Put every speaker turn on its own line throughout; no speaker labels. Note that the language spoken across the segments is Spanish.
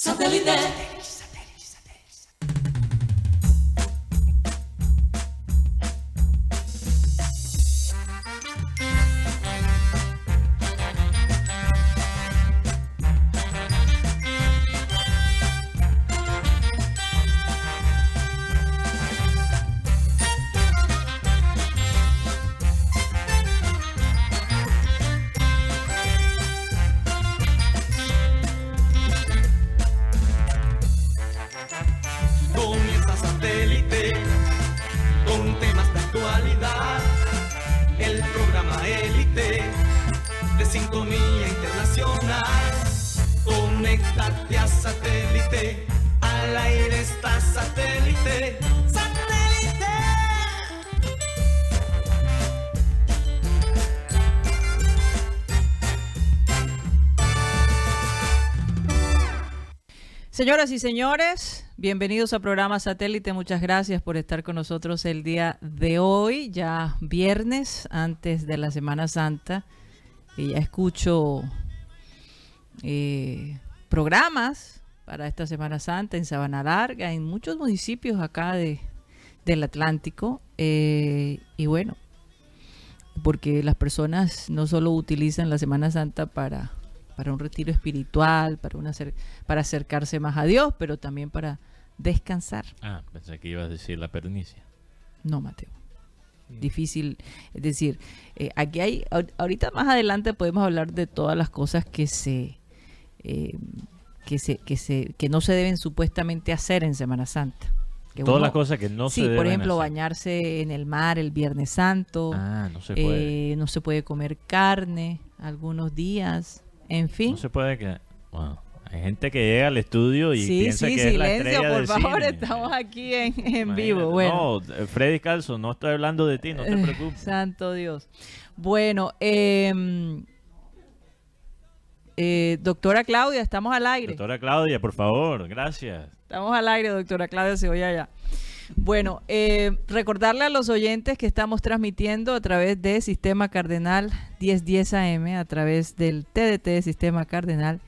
Satellite.
Señoras y señores, bienvenidos a programa Satélite. Muchas gracias por estar con nosotros el día de hoy, ya viernes, antes de la Semana Santa. Y ya escucho eh, programas para esta Semana Santa en Sabana Larga, en muchos municipios acá de, del Atlántico. Eh, y bueno, porque las personas no solo utilizan la Semana Santa para para un retiro espiritual, para, una, para acercarse más a Dios, pero también para descansar.
Ah, pensé que ibas a decir la pernicia.
No, Mateo. Mm. Difícil, es decir, eh, aquí hay, ahorita más adelante podemos hablar de todas las cosas que se, eh, que se, que se, que no se deben supuestamente hacer en Semana Santa.
Todas las cosas que no se deben
Sí, por ejemplo, bañarse en el mar el Viernes Santo.
Ah, no se puede.
Eh, no se puede comer carne algunos días. En fin.
No se puede que... hay gente que llega al estudio y piensa que es la estrella
por favor, estamos aquí en, vivo. Bueno.
No, Freddy Calzo, no estoy hablando de ti, no te preocupes.
Santo Dios. Bueno, em, eh, doctora Claudia, estamos al aire.
Doctora Claudia, por favor, gracias.
Estamos al aire, doctora Claudia se oye allá. Bueno, eh, recordarle a los oyentes que estamos transmitiendo a través de Sistema Cardenal 1010 AM, a través del TDT Sistema Cardenal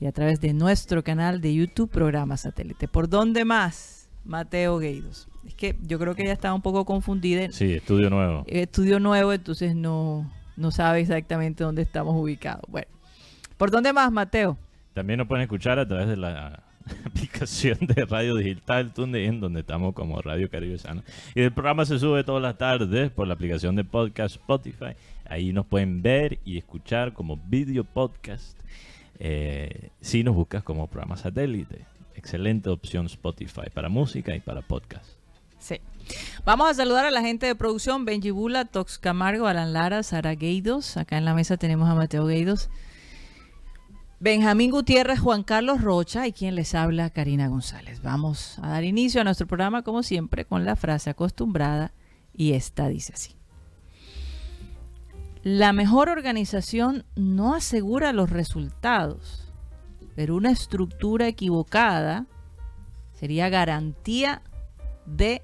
y a través de nuestro canal de YouTube Programa Satélite. ¿Por dónde más, Mateo Gueidos? Es que yo creo que ella está un poco confundida.
Sí, estudio nuevo.
Estudio nuevo, entonces no, no sabe exactamente dónde estamos ubicados. Bueno, ¿por dónde más, Mateo?
También nos pueden escuchar a través de la aplicación de radio digital TuneIn, donde estamos como Radio Caribe Sana. Y el programa se sube todas las tardes por la aplicación de podcast Spotify. Ahí nos pueden ver y escuchar como video podcast. Eh, si nos buscas como programa satélite. Excelente opción Spotify para música y para podcast.
Sí. Vamos a saludar a la gente de producción, Benji Bula, Tox Camargo, Alan Lara, Sara Gueidos. Acá en la mesa tenemos a Mateo Gueidos. Benjamín Gutiérrez, Juan Carlos Rocha y quien les habla, Karina González. Vamos a dar inicio a nuestro programa como siempre con la frase acostumbrada y esta dice así. La mejor organización no asegura los resultados, pero una estructura equivocada sería garantía de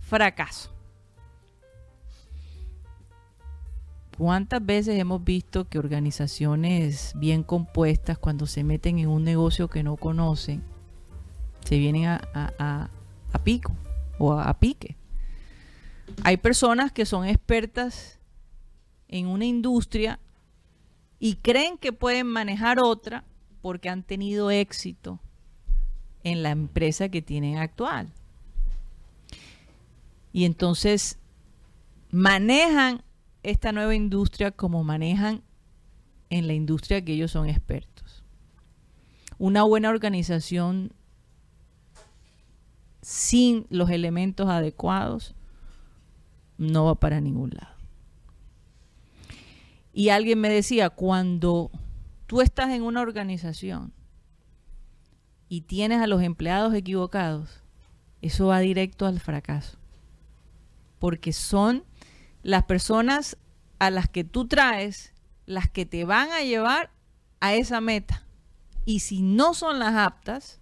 fracaso. ¿Cuántas veces hemos visto que organizaciones bien compuestas, cuando se meten en un negocio que no conocen, se vienen a, pico o a, pique? Hay personas que son expertas en una industria y creen que pueden manejar otra porque han tenido éxito en la empresa que tienen actual. Y entonces manejan esta nueva industria como manejan en la industria que ellos son expertos. Una buena organización sin los elementos adecuados no va para ningún lado. Y alguien me decía, cuando tú estás en una organización y tienes a los empleados equivocados, eso va directo al fracaso. Porque son las personas a las que tú traes, las que te van a llevar a esa meta. Y si no son las aptas,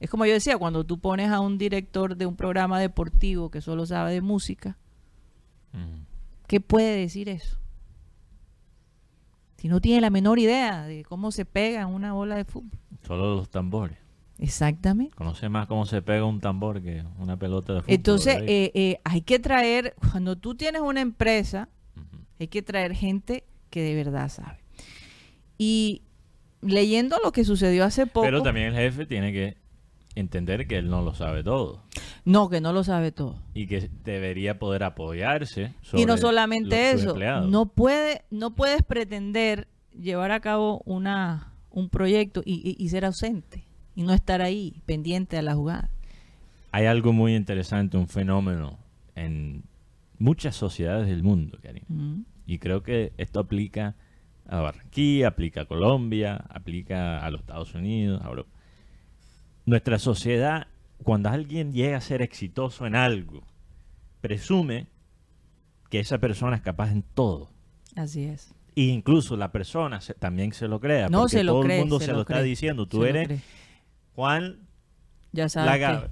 es como yo decía, cuando tú pones a un director de un programa deportivo que solo sabe de música, ¿qué puede decir eso? Si no tiene la menor idea de cómo se pega en una bola de fútbol.
Solo los tambores.
Exactamente.
Conoce más cómo se pega un tambor que una pelota de fútbol.
Entonces, eh, eh, hay que traer, cuando tú tienes una empresa, hay que traer gente que de verdad sabe. Y leyendo lo que sucedió hace poco,
Pero también el jefe tiene que entender que él no lo sabe todo
no, que no lo sabe todo.
y que debería poder apoyarse sobre
Y no solamente
los-
eso, no puede, no puedes pretender llevar a cabo una un proyecto y, y- y ser ausente y no estar ahí pendiente a la jugada.
Hay algo muy interesante, un fenómeno en muchas sociedades del mundo, Karim.
Mm.
Y creo que esto aplica a Barranquilla, aplica a Colombia, aplica a los Estados Unidos, a Europa. Nuestra sociedad, cuando alguien llega a ser exitoso en algo, presume que esa persona es capaz en todo.
Así es.
E incluso la persona se- también se lo crea.
No,
porque
se lo
todo
cree,
el mundo
se
se,
lo
lo está
cree,
diciendo. Tú eres. Juan
ya sabes
Lagarde.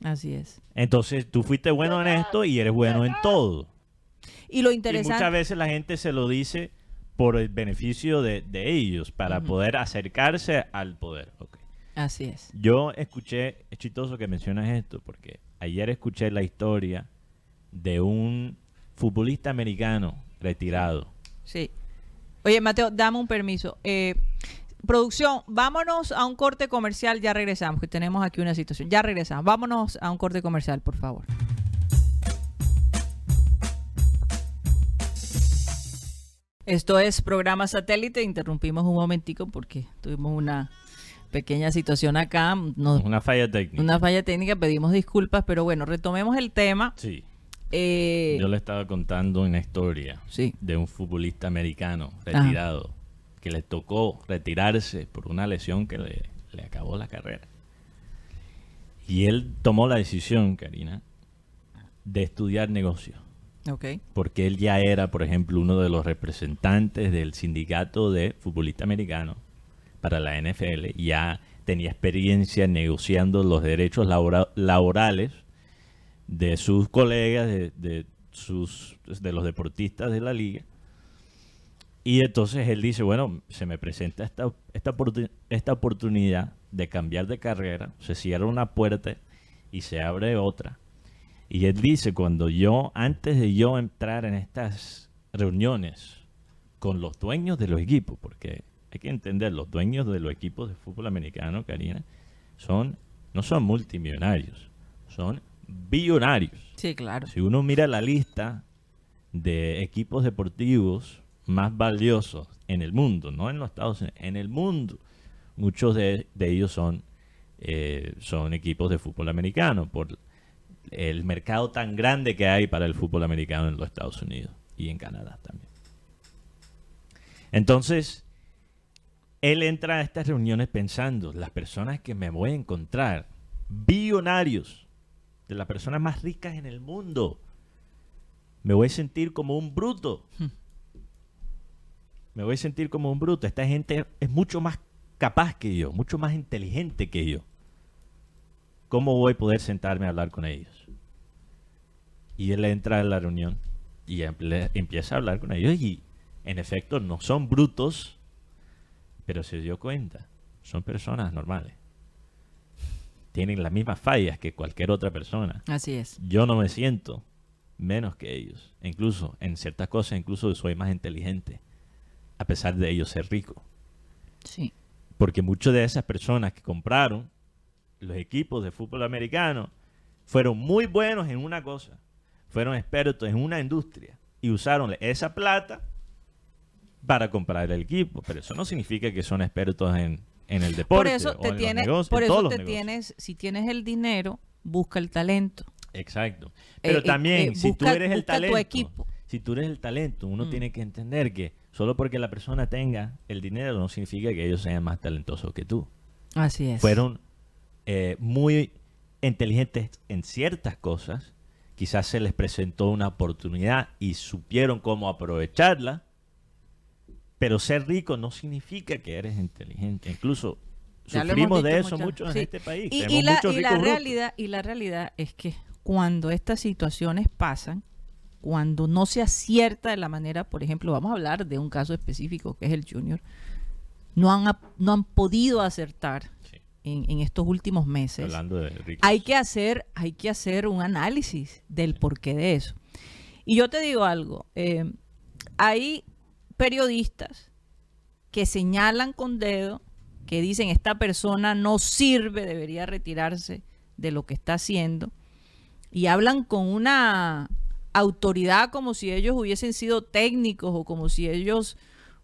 que- así es.
Entonces tú fuiste bueno en esto y eres bueno en todo.
Y lo
Y
interesante
muchas veces la gente se lo dice por el beneficio de, de ellos, para poder acercarse al poder. Ok.
así es.
Yo escuché, es chistoso que mencionas esto, porque ayer escuché la historia de un futbolista americano retirado.
Sí. Oye, Mateo, dame un permiso. Eh, producción, vámonos a un corte comercial, ya regresamos, que tenemos aquí una situación. Ya regresamos. Vámonos a un corte comercial, por favor. Esto es programa satélite. Interrumpimos un momentico porque tuvimos una pequeña situación acá. Nos-
Una falla técnica.
una falla técnica, pedimos disculpas, pero bueno, retomemos el tema.
Sí.
Eh,
Yo le estaba contando una historia
sí.
de un futbolista americano retirado que le tocó retirarse por una lesión que le, le acabó la carrera. Y él tomó la decisión, Karina, de estudiar negocios.
Ok.
Porque él ya era, por ejemplo, uno de los representantes del sindicato de futbolista americano para la NFL. Ya tenía experiencia negociando los derechos labora- laborales de sus colegas, de, de sus, de los deportistas de la liga. Y entonces él dice, bueno, se me presenta esta, esta, esta oportunidad de cambiar de carrera, se cierra una puerta y se abre otra. Y él dice, cuando yo, antes de yo entrar en estas reuniones con los dueños de los equipos, porque hay que entender, los dueños de los equipos de fútbol americano, Karina, son, no son multimillonarios, son billonarios.
Sí, claro.
Si uno mira la lista de equipos deportivos más valiosos en el mundo, no en los Estados Unidos, en el mundo, muchos de, ellos son, eh, son equipos de fútbol americano, por el mercado tan grande que hay para el fútbol americano en los Estados Unidos y en Canadá también. Entonces, él entra a estas reuniones pensando, las personas que me voy a encontrar, billonarios, de las personas más ricas en el mundo, me voy a sentir como un bruto. Me voy a sentir como un bruto. Esta gente es mucho más capaz que yo, mucho más inteligente que yo. ¿Cómo voy a poder sentarme a hablar con ellos? Y él entra a la reunión y emple- empieza a hablar con ellos y en efecto no son brutos, pero se dio cuenta, son personas normales. Tienen las mismas fallas que cualquier otra persona.
Así es.
Yo no me siento menos que ellos. Incluso en ciertas cosas, incluso soy más inteligente, a pesar de ellos ser rico.
Sí.
Porque muchas de esas personas que compraron los equipos de fútbol americano fueron muy buenos en una cosa. Fueron expertos en una industria y usaron esa plata para comprar el equipo. Pero eso no significa que son expertos en, en el deporte.
Por eso
o
te
en los
tienes,
negocios,
por
en
eso te tienes, si tienes el dinero, busca el talento.
Exacto. Pero
Eh, eh,
también,
eh,
si tú eres el
busca tu
talento,
equipo.
si tú eres el talento, uno
Mm.
tiene que entender que solo porque la persona tenga el dinero no significa que ellos sean más talentosos que tú.
Así es.
Fueron eh, muy inteligentes en ciertas cosas, quizás se les presentó una oportunidad y supieron cómo aprovecharla, pero ser rico no significa que eres inteligente. Incluso sufrimos de eso
muchas-
mucho
sí.
en este país.
Y, la, y la realidad, y la realidad es que cuando estas situaciones pasan, cuando no se acierta de la manera, por ejemplo, vamos a hablar de un caso específico que es el Junior, no han, no han podido acertar
Sí.
en, en estos últimos meses,
Hablando de ricos.
hay que hacer, hay que hacer un análisis del porqué de eso. Y yo te digo algo, eh, hay periodistas que señalan con dedo, que dicen esta persona no sirve, debería retirarse de lo que está haciendo, y hablan con una autoridad como si ellos hubiesen sido técnicos o como si ellos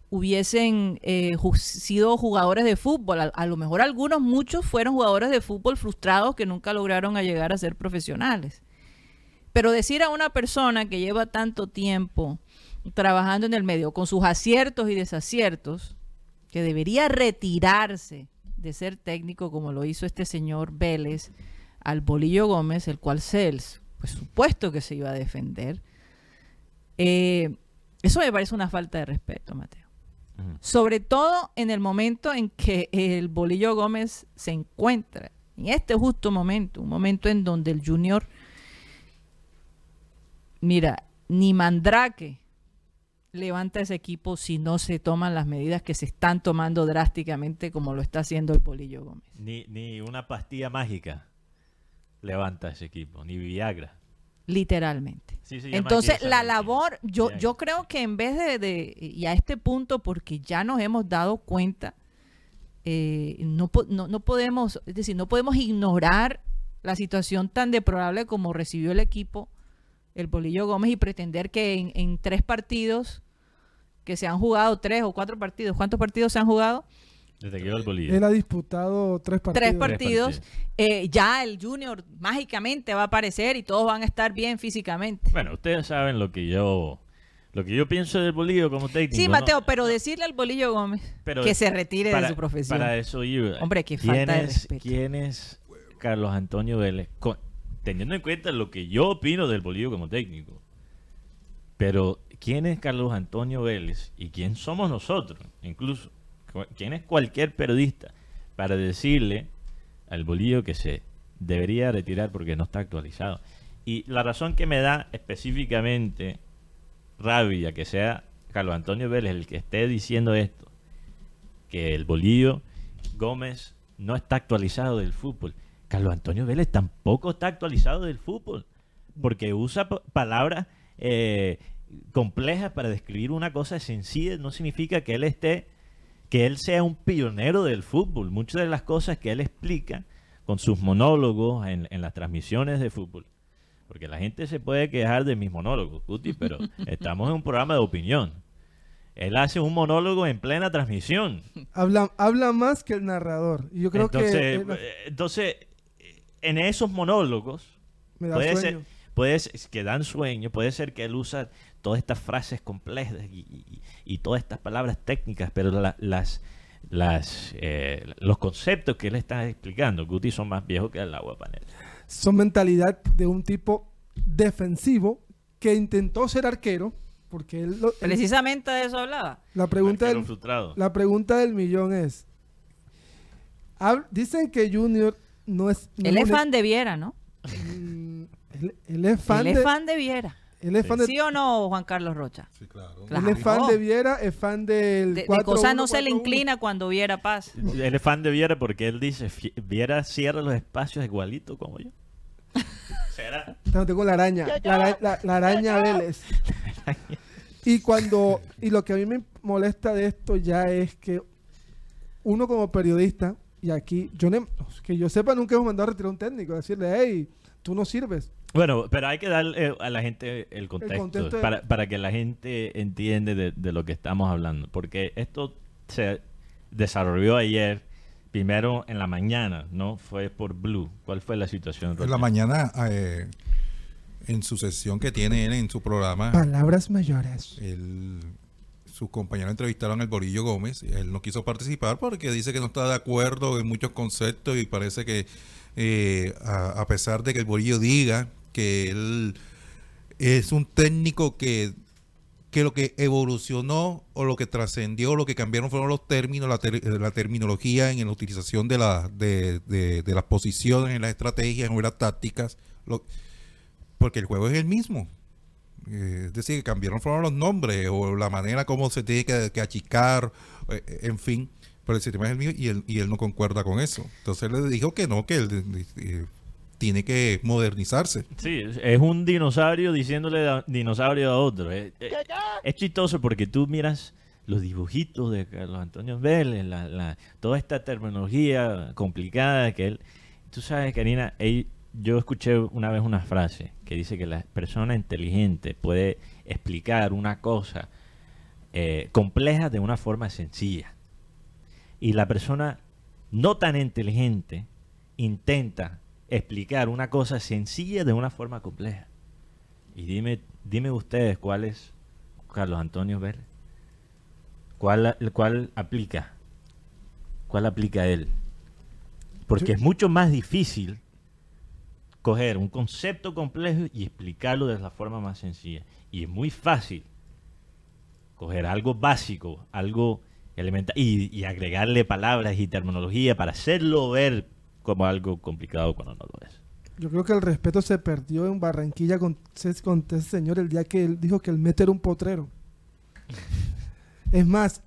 hubiesen eh, sido jugadores de fútbol. A, lo mejor algunos, muchos fueron jugadores de fútbol frustrados que nunca lograron llegar a ser profesionales. Pero decir a una persona que lleva tanto tiempo trabajando en el medio, con sus aciertos y desaciertos, que debería retirarse de ser técnico como lo hizo este señor Vélez al Bolillo Gómez, el cual Cels, pues supuesto que se iba a defender. Eh, eso me parece una falta de respeto, Mateo. Sobre todo en el momento en que el Bolillo Gómez se encuentra, en este justo momento, un momento en donde el Junior, mira, ni Mandrake levanta ese equipo si no se toman las medidas que se están tomando drásticamente como lo está haciendo el Bolillo Gómez.
Ni, ni una pastilla mágica levanta ese equipo, ni Viagra.
Literalmente.
Sí
Entonces, la labor, yo,
Viagra.
yo creo que en vez de, de- y a este punto, porque ya nos hemos dado cuenta, eh, no, no, no podemos, es decir, no podemos ignorar la situación tan deplorable como recibió el equipo, el Bolillo Gómez, y pretender que en, en tres partidos, que se han jugado tres o cuatro partidos, ¿cuántos partidos se han jugado?
Desde que llegó el bolillo.
Él ha disputado tres partidos.
Tres partidos,
partidos.
eh, ya el Junior mágicamente va a aparecer y todos van a estar bien físicamente.
Bueno, ustedes saben lo que yo lo que yo pienso del bolillo como técnico.
Sí,
¿no?
Mateo, pero decirle al Bolillo Gómez
Pero
que se retire
para,
de su profesión.
Para eso iba.
Hombre, qué
¿Quién
falta de
es-
respeto.
¿Quién es Carlos Antonio Vélez? Con- teniendo en cuenta lo que yo opino del bolillo como técnico. Pero, ¿quién es Carlos Antonio Vélez? ¿Y quién somos nosotros? Incluso, ¿quién es cualquier periodista para decirle al bolillo que se debería retirar porque no está actualizado? Y la razón que me da específicamente rabia que sea Carlos Antonio Vélez el que esté diciendo esto, que el bolillo Gómez no está actualizado del fútbol. Carlos Antonio Vélez tampoco está actualizado del fútbol, porque usa pa- palabras eh, complejas para describir una cosa sencilla, no significa que él esté, que él sea un pionero del fútbol. Muchas de las cosas que él explica con sus monólogos en, en las transmisiones de fútbol, porque la gente se puede quejar de mis monólogos, Cuti, pero estamos en un programa de opinión. Él hace un monólogo en plena transmisión.
Habla, habla más que el narrador. Y yo creo
entonces,
que... eh, la-
eh, entonces, eh, en esos monólogos,
me da
puede
sueño.
ser, puede ser- que dan sueño, puede ser que él usa todas estas frases complejas y, y- y todas estas palabras técnicas, pero la- las, las, eh, los conceptos que él está explicando, Guti, son más viejos que el agua panela.
Son mentalidad de un tipo defensivo que intentó ser arquero, porque él... lo- él-
Precisamente de eso hablaba.
la, pregunta del,
frustrado.
la pregunta del millón es... hab- dicen que Junior no es... no
Él
es
fan de Viera, ¿no?
Mm, él, él es fan
Él
de...
es fan de Viera.
Él es fan de,
¿Sí o no, Juan Carlos Rocha?
Sí, claro.
Claro.
él es fan de Viera, es fan del...
De, de
4-1,
cosas no se le
4-1.
inclina cuando Viera pasa.
Él es fan de Viera porque él dice, "Fie- Viera cierra los espacios igualito como yo. ¿Será?
No, tengo la araña. La, la- la araña Vélez. Y cuando. Y lo que a mí me molesta de esto ya es que uno como periodista, y aquí, yo ne- que yo sepa, nunca hemos mandado a retirar a un técnico, decirle, hey, tú no sirves.
Bueno, pero hay que darle a la gente el contexto,
contexto de-
para, para que la gente entiende de, de lo que estamos hablando. Porque esto se desarrolló ayer, primero en la mañana, ¿no? Fue por Blue. ¿Cuál fue la situación?
En la mañana, eh, en su sesión que tiene él en su programa,
Palabras mayores.
él- sus compañeros entrevistaron al Borillo Gómez. Él no quiso participar porque dice que no está de acuerdo en muchos conceptos y parece que, eh, a, a pesar de que el Borillo diga que él es un técnico que, que lo que evolucionó o lo que trascendió, lo que cambiaron fueron los términos, la, la terminología en la utilización de, la, de, de- las posiciones, en las estrategias, en las tácticas, lo- porque el juego es el mismo. Eh, es decir, cambiaron fueron los nombres o la manera como se tiene que, achicar, eh, en fin. pero el sistema es el mío y él, y él no concuerda con eso. Entonces él le dijo que no, que él eh, tiene que modernizarse.
Sí, es un dinosaurio diciéndole a- dinosaurio a otro. Es, es- es chistoso porque tú miras los dibujitos de Carlos Antonio Vélez, la, la- toda esta terminología complicada que él... Tú sabes, Karina, él- yo escuché una vez una frase que dice que la persona inteligente puede explicar una cosa eh, compleja de una forma sencilla. Y la persona no tan inteligente intenta explicar una cosa sencilla de una forma compleja. Y dime, dime ustedes cuál es Carlos Antonio Vélez. ¿Cuál, cuál aplica? ¿Cuál aplica él? Porque es mucho más difícil coger un concepto complejo y explicarlo de la forma más sencilla. Y es muy fácil coger algo básico, algo elemental, y, y agregarle palabras y terminología para hacerlo ver como algo complicado cuando no lo es.
Yo creo que el respeto se perdió en Barranquilla con, ese- con ese señor el día que él dijo que el Mete era un potrero. Es más,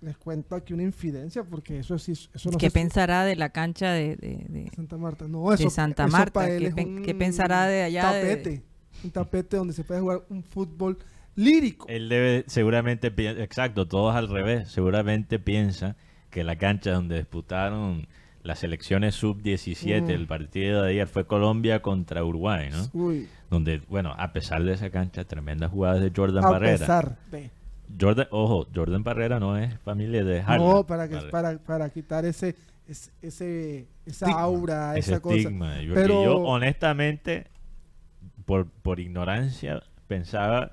les cuento aquí una infidencia porque eso sí, eso no
¿Qué pensará de la cancha de, de- de-
Santa Marta. No, eso,
de Santa
eso
Marta?
pa' él
¿Qué,
es un
qué pensará de allá? de-
Tapete. Un tapete donde se puede jugar un fútbol lírico.
Él debe, seguramente, exacto, todos al revés, seguramente piensa que la cancha donde disputaron las selecciones sub-17,
Mm.
el partido de ayer fue Colombia contra Uruguay, ¿no?
Uy,
Donde, bueno, a pesar de esa cancha, tremendas jugadas de Jordan
a
Barrera.
pesar de.
Jordan, ojo, Jordan Barrera no es familia de Harlan.
No, para, que, para, para quitar ese, ese, ese- esa
Estigma.
aura,
ese
esa cosa.
estigma. Yo,
Pero-
yo, honestamente, por, por ignorancia, pensaba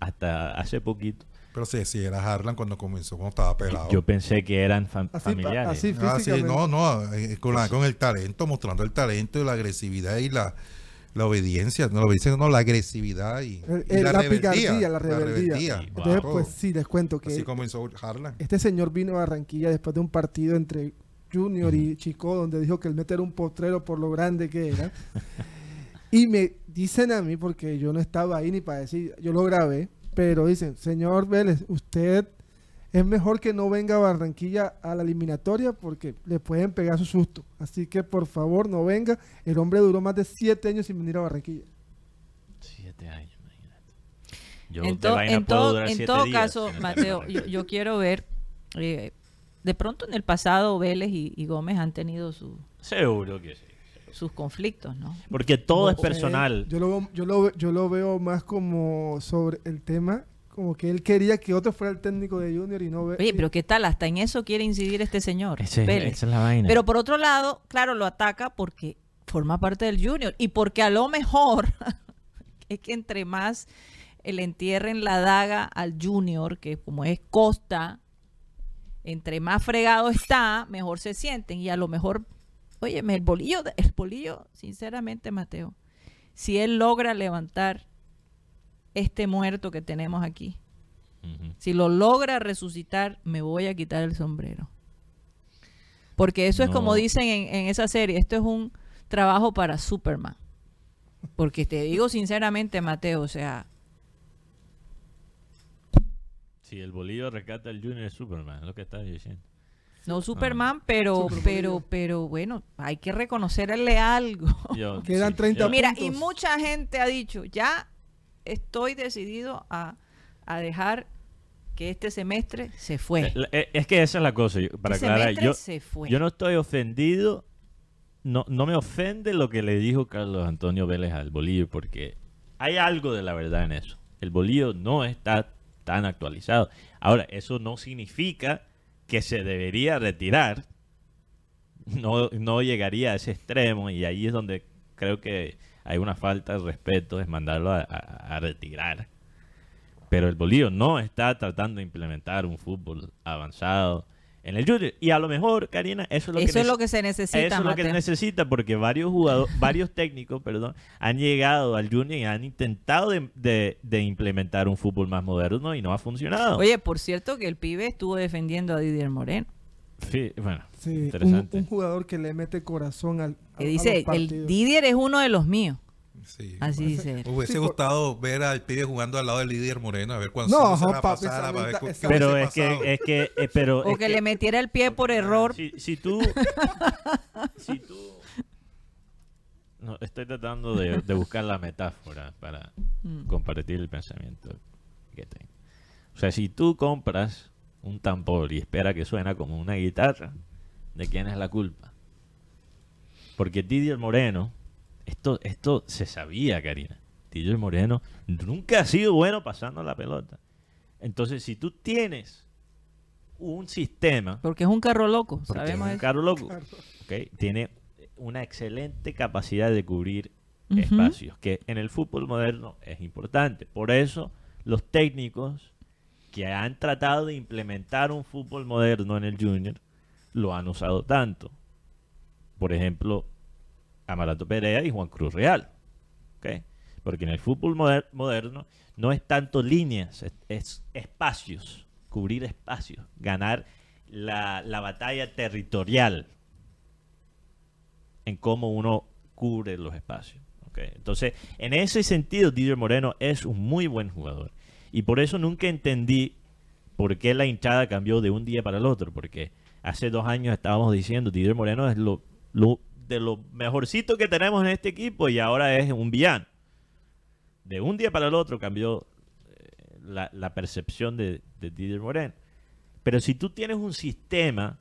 hasta hace poquito,
Pero sí, sí, era Harlan cuando comenzó, cuando estaba pelado.
yo pensé que eran fam-
Así pa-
familiares.
así
Ah, sí, no, no, eh, con, la- con el talento, mostrando el talento y la agresividad y la, la obediencia, no la obediencia, no, la agresividad y,
El-
y
el-
la,
la
rebeldía.
picardía, la rebeldía.
Sí,
Entonces,
Wow.
pues sí, les cuento que
Así comenzó Harlan.
este señor vino a Barranquilla después de un partido entre Junior y Chico, donde dijo que el Mete era un potrero por lo grande que era. y me dicen a mí, porque yo no estaba ahí ni para decir, yo lo grabé, pero dicen, señor Vélez, usted es mejor que no venga a Barranquilla a la eliminatoria porque le pueden pegar su susto. Así que por favor no venga. El hombre duró más de siete años sin venir a Barranquilla.
Siete años, imagínate. Yo
en, to- en
durar
en
siete
todo
días
caso, Mateo, yo quiero ver, eh, de pronto en el pasado Vélez y, y Gómez han tenido su-
Seguro que sí.
Sus conflictos, ¿no?
Porque todo es
No
personal.
Yo lo, veo- yo, lo, yo lo veo más como sobre el tema, como que él quería que otro fuera el técnico de Junior y no ve.
Oye, pero ¿qué tal? Hasta en eso quiere incidir este señor,
Ese-
Vélez.
esa es la vaina.
Pero por otro lado, claro, lo ataca porque forma parte del Junior y porque a lo mejor es que entre más le entierren la daga al Junior, que como es Costa, entre más fregado está, mejor se sienten y a lo mejor, oye, el bolillo, el bolillo, sinceramente, Mateo, si él logra levantar este muerto que tenemos aquí, si lo logra resucitar, me voy a quitar el sombrero. Porque eso es como dicen en, en esa serie, esto es un trabajo para Superman. Porque te digo sinceramente, Mateo, o sea,
Si el bolillo rescata al Junior Superman, es lo que estás diciendo.
No Superman, pero, pero, pero bueno, hay que reconocerle algo.
Yo-
Quedan 30
yo-
Mira, y mucha gente ha dicho, ya estoy decidido a, a dejar que este semestre se fue.
Eh, eh, Es que esa es la cosa, yo- para
Este
aclarar. Yo,
se fue.
yo no estoy ofendido, no, no me ofende lo que le dijo Carlos Antonio Vélez al bolillo, porque hay algo de la verdad en eso. El bolillo no está tan actualizado. Ahora, eso no significa que se debería retirar. No, no llegaría a ese extremo y ahí es donde creo que hay una falta de respeto, es mandarlo a, a- retirar. Pero el Bolillo no está tratando de implementar un fútbol avanzado en el Junior. Y a lo mejor, Karina, eso es lo que
Eso es
nece-
lo que se necesita,
eso es lo que
Mateo.
necesita porque varios jugadores, varios técnicos, perdón, han llegado al Junior y han intentado de, de- de implementar un fútbol más moderno y no ha funcionado.
Oye, por cierto que el pibe estuvo defendiendo a Didier Moreno.
Sí, bueno,
Sí, un,
interesante.
un jugador que le mete corazón al.
Que
a
dice,
los
el. Didier es uno de los míos.
Sí.
Así dice
hubiese
Sí, por-
gustado ver al pibe jugando al lado del líder Moreno, a ver cuándo
No,
se la
papi,
pasara para ver qué
Pero es que, es que, eh, pero
O
es
que le metiera el pie por error.
Si, si tú. si tú. No, estoy tratando de, de buscar la metáfora para
Mm.
compartir el pensamiento que tengo. O sea, si tú compras un tambor y espera que suena como una guitarra, ¿de quién es la culpa? Porque Didier Moreno, esto, esto se sabía, Karina. Didier Moreno nunca ha sido bueno pasando la pelota. Entonces, si tú tienes un sistema
Porque es un carro loco, sabemos
es un
eso.
carro loco. Tiene una excelente capacidad de cubrir espacios, que en el fútbol moderno es importante. Por eso los técnicos que han tratado de implementar un fútbol moderno en el junior lo han usado tanto. Por ejemplo, Amarato Perea y Juan Cruz Real. Porque en el fútbol moder- moderno no es tanto líneas, es, es espacios, cubrir espacios, ganar la, la batalla territorial en cómo uno cubre los espacios. Entonces, en ese sentido, Didier Moreno es un muy buen jugador. Y por eso nunca entendí por qué la hinchada cambió de un día para el otro. Porque hace dos años estábamos diciendo, Didier Moreno es lo- de lo mejorcito que tenemos en este equipo y ahora es un villano. De un día para el otro cambió eh, la, percepción de, de Didier Moreno. Pero si tú tienes un sistema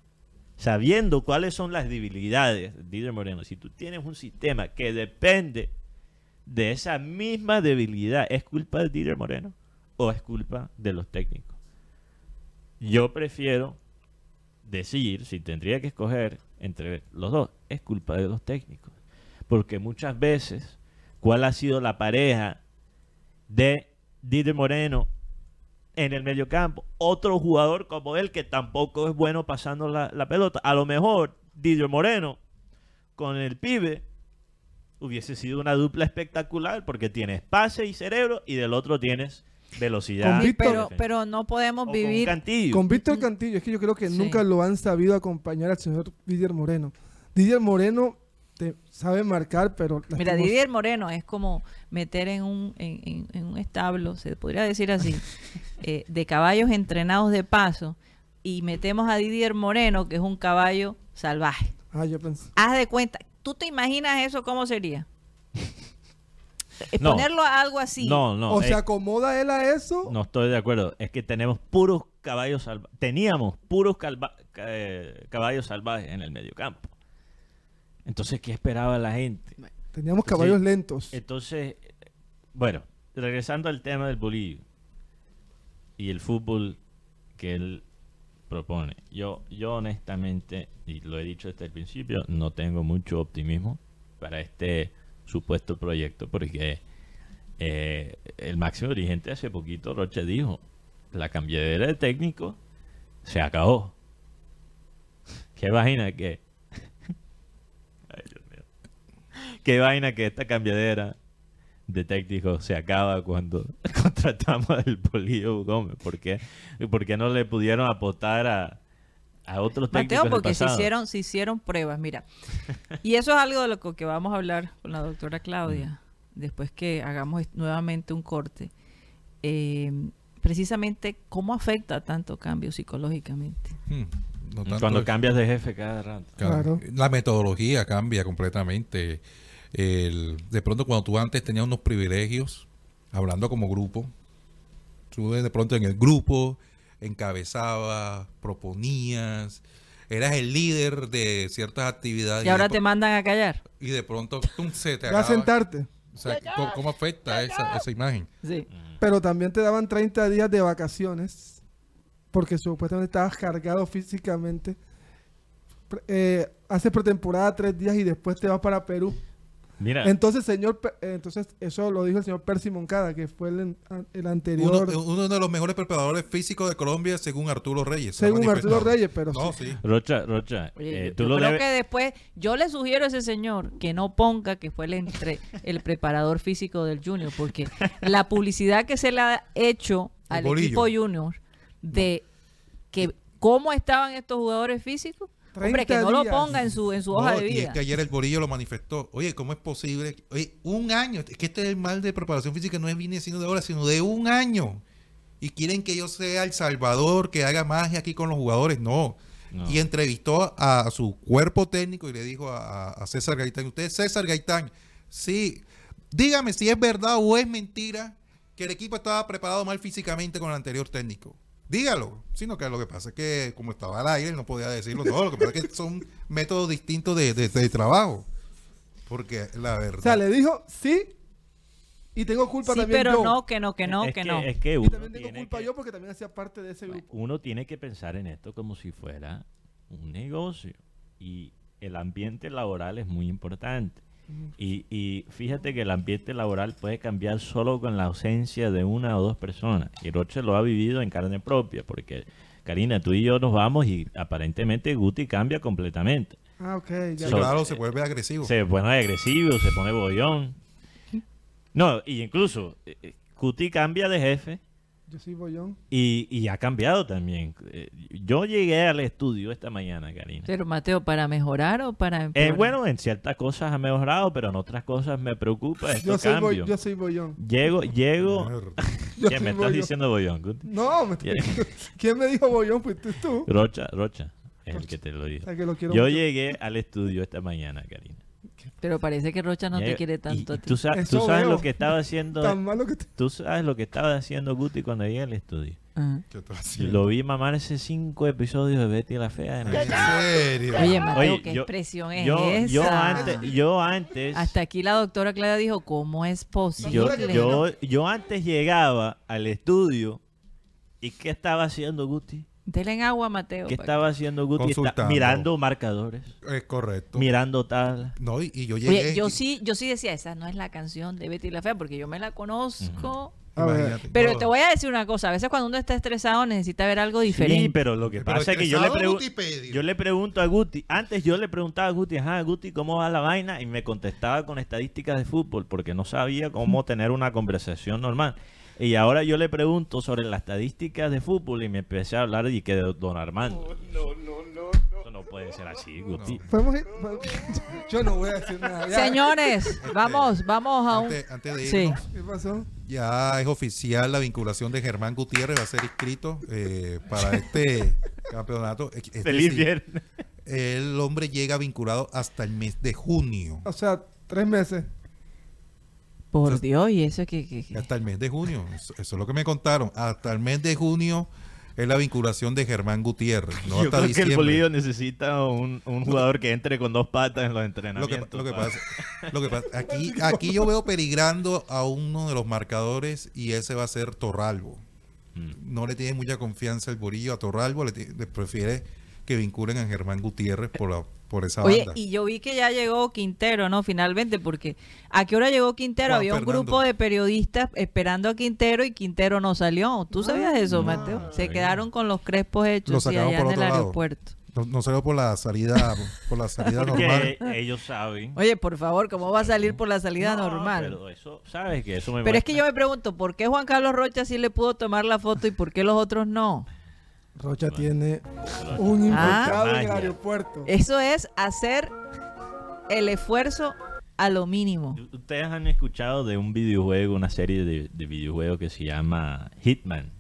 sabiendo cuáles son las debilidades de Didier Moreno, si tú tienes un sistema que depende de esa misma debilidad, ¿es culpa de Didier Moreno o es culpa de los técnicos? Yo prefiero decir, si tendría que escoger entre los dos, es culpa de los técnicos. Porque muchas veces, ¿cuál ha sido la pareja de Didier Moreno en el mediocampo? Otro jugador como él que tampoco es bueno pasando la, la pelota. A lo mejor Didier Moreno con el pibe hubiese sido una dupla espectacular porque tienes pase y cerebro y del otro tienes velocidad.
Con
Sí,
Víctor-
pero, pero no podemos
O con
vivir.
Cantillo.
Con Víctor Cantillo, es que yo creo que
Sí.
nunca lo han sabido acompañar al señor Didier Moreno. Didier Moreno te sabe marcar, pero...
Mira, Didier Moreno es como meter en un, en, en- en un establo, se podría decir así, eh, de caballos entrenados de paso y metemos a Didier Moreno, que es un caballo salvaje.
Ah, yo pensé...
Haz de cuenta, ¿tú te imaginas eso cómo sería?
No.
Ponerlo a algo así.
No, no.
o
eh,
se acomoda él a eso.
No estoy de acuerdo. Es que tenemos puros caballos salvajes. Teníamos puros calva- eh, caballos salvajes en el mediocampo. Entonces, ¿qué esperaba la gente?
Teníamos caballos lentos.
Entonces, bueno, regresando al tema del bolillo y el fútbol que él propone. Yo, yo honestamente, y lo he dicho desde el principio, no tengo mucho optimismo para este supuesto proyecto porque eh, el máximo dirigente hace poquito, Roche, dijo, la cambiadera de técnico se acabó. ¿Qué vaina que... Ay, Dios mío. Qué vaina que esta cambiadera de técnico se acaba cuando contratamos al Polillo Gómez. ¿Por qué? ¿Por qué no le pudieron apostar a, a otros técnicos
Mateo,
del
porque se hicieron, se hicieron pruebas, mira. Y eso es algo de lo que vamos a hablar con la doctora Claudia, después que hagamos nuevamente un corte. Eh, precisamente, ¿cómo afecta tanto cambio psicológicamente?
Hmm, no tanto
Cuando cambias de jefe cada rato.
Claro.
La metodología cambia completamente. El- de pronto, cuando tú antes tenías unos privilegios, hablando como grupo, tú de pronto en el grupo encabezabas, proponías, eras el líder de ciertas actividades.
Y ahora te mandan a callar.
y de pronto tum, se te
Va a
acaba.
sentarte.
O sea, ¿cómo, cómo afecta esa, esa imagen?
Sí.
Pero también te daban 30 días de vacaciones. Porque supuestamente estabas cargado físicamente. Eh, hace pretemporada tres días y después te vas para Perú.
Mira,
Entonces, señor, eh, entonces eso lo dijo el señor Percy Moncada, que fue el, an- el anterior.
Uno, uno de los mejores preparadores físicos de Colombia, según Arturo Reyes.
según Arturo. Reyes, pero
No,
sí.
sí.
Rocha, Rocha,
Oye,
eh,
yo-
tú
yo
lo
creo
debes...
que después, yo le sugiero a ese señor que no ponga que fue el, entre, el preparador físico del Junior, porque la publicidad que se le ha hecho al equipo Junior de que cómo estaban estos jugadores físicos, Hombre, que
30
no lo ponga en su, en su hoja
No,
de
y
vida.
es que ayer el Borillo lo manifestó. Oye, ¿cómo es posible? Oye, un año. Es que este es el mal de preparación física, no es viene siendo de ahora, sino de un año. Y quieren que yo sea el salvador, que haga magia aquí con los jugadores. No.
No.
Y entrevistó a, a su cuerpo técnico y le dijo a, a César Gaitán, usted es César Gaitán, sí, dígame si es verdad o es mentira que el equipo estaba preparado mal físicamente con el anterior técnico. Dígalo, sino que lo que pasa es que como estaba al aire no podía decirlo todo, lo que pasa es que son métodos distintos de, de- de trabajo. Porque la verdad...
O sea, le dijo sí y tengo culpa
Sí,
también
pero
yo.
no, que no, que no,
es
que no.
Es que
y
uno
también tengo
tiene
culpa
que-
yo porque también hacía parte de ese grupo.
uno tiene que pensar en esto como si fuera un negocio y el ambiente laboral es muy importante. Y, y fíjate que el ambiente laboral puede cambiar solo con la ausencia de una o dos personas. Y Roche lo ha vivido en carne propia, porque Karina, tú y yo nos vamos y aparentemente Guti cambia completamente.
Ah, ok.
Sí,
Ya.
So-
claro, se vuelve agresivo.
Se pone agresivo, se pone bollón. No, y incluso eh, eh, Guti cambia de jefe
Yo soy bollón.
y, y ha cambiado también. Eh, Yo llegué al estudio esta mañana, Karina.
Pero Mateo, ¿para mejorar o para
Eh,
empeorar?
bueno, en ciertas cosas ha mejorado, pero en otras cosas me preocupa
Yo
estos
soy, boy-
cambios.
yo soy bollón.
Llego, llego...
Yo
¿Qué
soy
me estás
bollón.
diciendo bollón?
No, me
Ya.
¿quién me dijo bollón? Fuiste tú.
Rocha, Rocha, es el que te lo
O
dijo.
sea, que lo quiero
Yo
mucho.
llegué al estudio esta mañana, Karina.
Pero parece que Rocha no te quiere
y-
tanto
y
ti.
tú, sa- tú
Eso
sabes
veo.
lo que estaba haciendo...
Tan malo que te...
Tú sabes lo que estaba haciendo Guti cuando llegué al estudio.
Ajá.
¿Qué estás
Y
haciendo?
Lo vi mamarse cinco episodios de Betty la Fea. en
¿En serio?
Oye, Mateo,
Oye,
¿qué
yo-
expresión es
yo,
esa?
yo antes, yo antes,
Hasta aquí la doctora Clara dijo, ¿cómo es posible?
yo, yo antes llegaba al estudio y ¿qué estaba haciendo Guti?
Dele en agua, Mateo.
¿Qué estaba haciendo Guti? Está mirando marcadores,
Es correcto.
mirando tablas.
No, y, y yo llegué...
Oye, yo
y-
sí, yo sí decía, esa no es la canción de Betty la Fea, porque yo me la conozco.
A ver.
imagínate.
Pero
No.
te voy a decir una cosa, a veces cuando uno está estresado necesita ver algo diferente.
Sí, pero lo que
Pero
pasa es que yo le, yo le pregunto a Guti, antes yo le preguntaba a Guti, ajá, Guti, ¿cómo va la vaina? Y me contestaba con estadísticas de fútbol, porque no sabía cómo tener una conversación normal. Y ahora yo le pregunto sobre las estadísticas de fútbol y me empecé a hablar y que de Don Armando. No, no, no, Eso no puede ser así, Guti.
Podemos ir- Yo no voy a decir nada. Ya.
Señores, vamos, vamos a un...
Antes, antes de
Sí.
irnos,
¿Qué pasó?
ya es oficial la vinculación de Germán Gutiérrez, va a ser inscrito eh, para este campeonato.
Feliz
decir,
viernes.
El hombre llega vinculado hasta el mes de junio.
O sea, tres meses.
Por Dios, y eso que... que- que-
Hasta el mes de junio. Eso, eso es lo que me contaron. Hasta el mes de junio es la vinculación de Germán Gutiérrez. No
Yo
hasta
creo que el Bolillo necesita un, un jugador que entre con dos patas en los
Lo que,
entrenamientos.
lo que pasa, lo que pasa, aquí, aquí yo veo peligrando a uno de los marcadores y ese va a ser Torralbo.
Mm.
No le tiene mucha confianza el Borillo a Torralbo, le, ti- le prefiere que vinculen a Germán Gutiérrez por, la, por esa
Oye,
banda.
y yo vi que ya llegó Quintero, ¿no? Finalmente, porque ¿a qué hora llegó Quintero?
Juan
Había un
Fernando.
grupo de periodistas esperando a Quintero y Quintero no salió. ¿Tú sabías eso, Mateo? Se
sabía.
quedaron con los crespos hechos sí,
sacaron
allá
por
en el
lado.
aeropuerto.
No, no salió por la salida, por la salida normal.
Ellos saben.
Oye, por favor, ¿cómo va a salir por la salida
No,
normal?
Pero eso, ¿sabes? Que eso me
Pero es que yo me pregunto, ¿por qué Juan Carlos Rocha sí le pudo tomar la foto y por qué los otros no?
Rocha tiene un
Ah.
infiltrado en el aeropuerto.
Eso es hacer el esfuerzo a lo mínimo.
Ustedes han escuchado de un videojuego, una serie de, de videojuegos que se llama Hitman.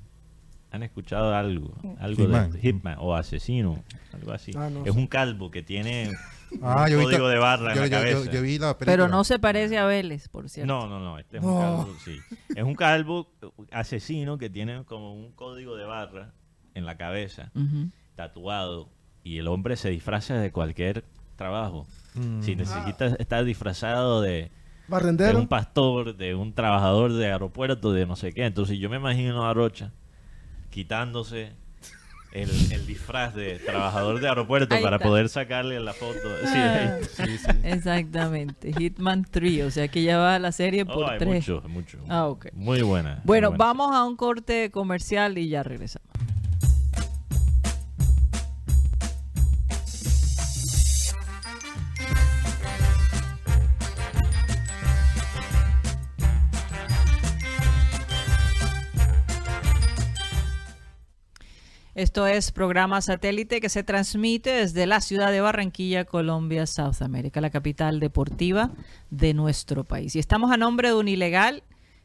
¿Han escuchado algo? Algo
Hitman.
de Hitman o Asesino, algo así.
Ah, no
es un calvo que tiene
Ah,
un
yo vi,
código de barra
yo,
en la
yo-
cabeza.
yo vi la película.
Pero no se parece a Vélez, por cierto.
No, no, no, este es
No.
un calvo, sí. Es un calvo asesino que tiene como un código de barra en la cabeza, tatuado, y el hombre se disfraza de cualquier trabajo.
Mm.
Si necesita estar disfrazado de, de un pastor, de un trabajador de aeropuerto, de no sé qué. Entonces yo me imagino a Rocha quitándose el, el disfraz de trabajador de aeropuerto
Ahí
para
está.
poder sacarle la foto. Sí,
Ah.
Sí, sí.
Exactamente. Hitman 3, o sea que ya va la serie
Oh,
por
hay
3.
mucho, mucho.
Ah.
Muy buena.
Bueno,
muy buena.
vamos a un corte comercial y ya regresamos. Esto es programa satélite que se transmite desde la ciudad de Barranquilla, Colombia, South America, la capital deportiva de nuestro país. Y estamos a nombre de Unilegal,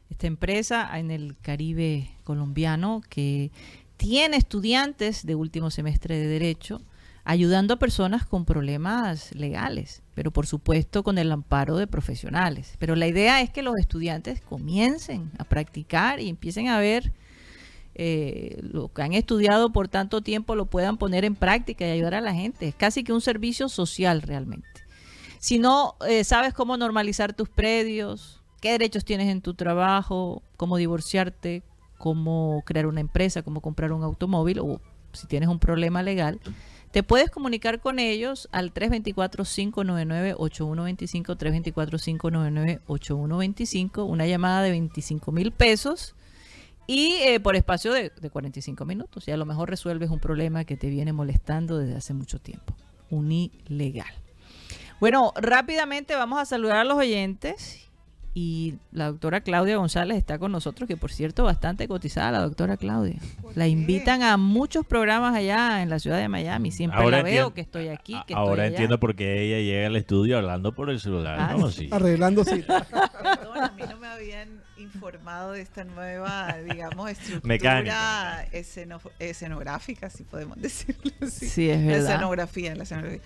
esta empresa en el Caribe colombiano que tiene estudiantes de último semestre de Derecho ayudando a personas con problemas legales, pero por supuesto con el amparo de profesionales. Pero la idea es que los estudiantes comiencen a practicar y empiecen a ver eh, lo que han estudiado por tanto tiempo lo puedan poner en práctica y ayudar a la gente. Es casi que un servicio social realmente. Si no eh, sabes cómo normalizar tus predios, qué derechos tienes en tu trabajo, cómo divorciarte, cómo crear una empresa, cómo comprar un automóvil o si tienes un problema legal, te puedes comunicar con ellos al 324-599-8125, 324-599-8125, una llamada de 25 mil pesos y eh, por espacio de, de 45 minutos. Y a lo mejor resuelves un problema que te viene molestando desde hace mucho tiempo. Unilegal. Bueno, rápidamente vamos a saludar a los oyentes. Y la doctora Claudia González está con nosotros, que por cierto, bastante cotizada la doctora Claudia. La invitan a muchos programas allá en la ciudad de Miami. Siempre
Ahora
la veo que estoy aquí. Que
Ahora
estoy allá.
entiendo por qué ella llega al estudio hablando por el celular.
Ah,
¿no? Sí.
Arreglando citas.
Perdón, a mí no me habían informado de esta nueva, digamos, estructura
Mecánica.
esceno- escenográfica, si podemos decirlo así.
Sí, es
La
verdad.
escenografía, la escenografía.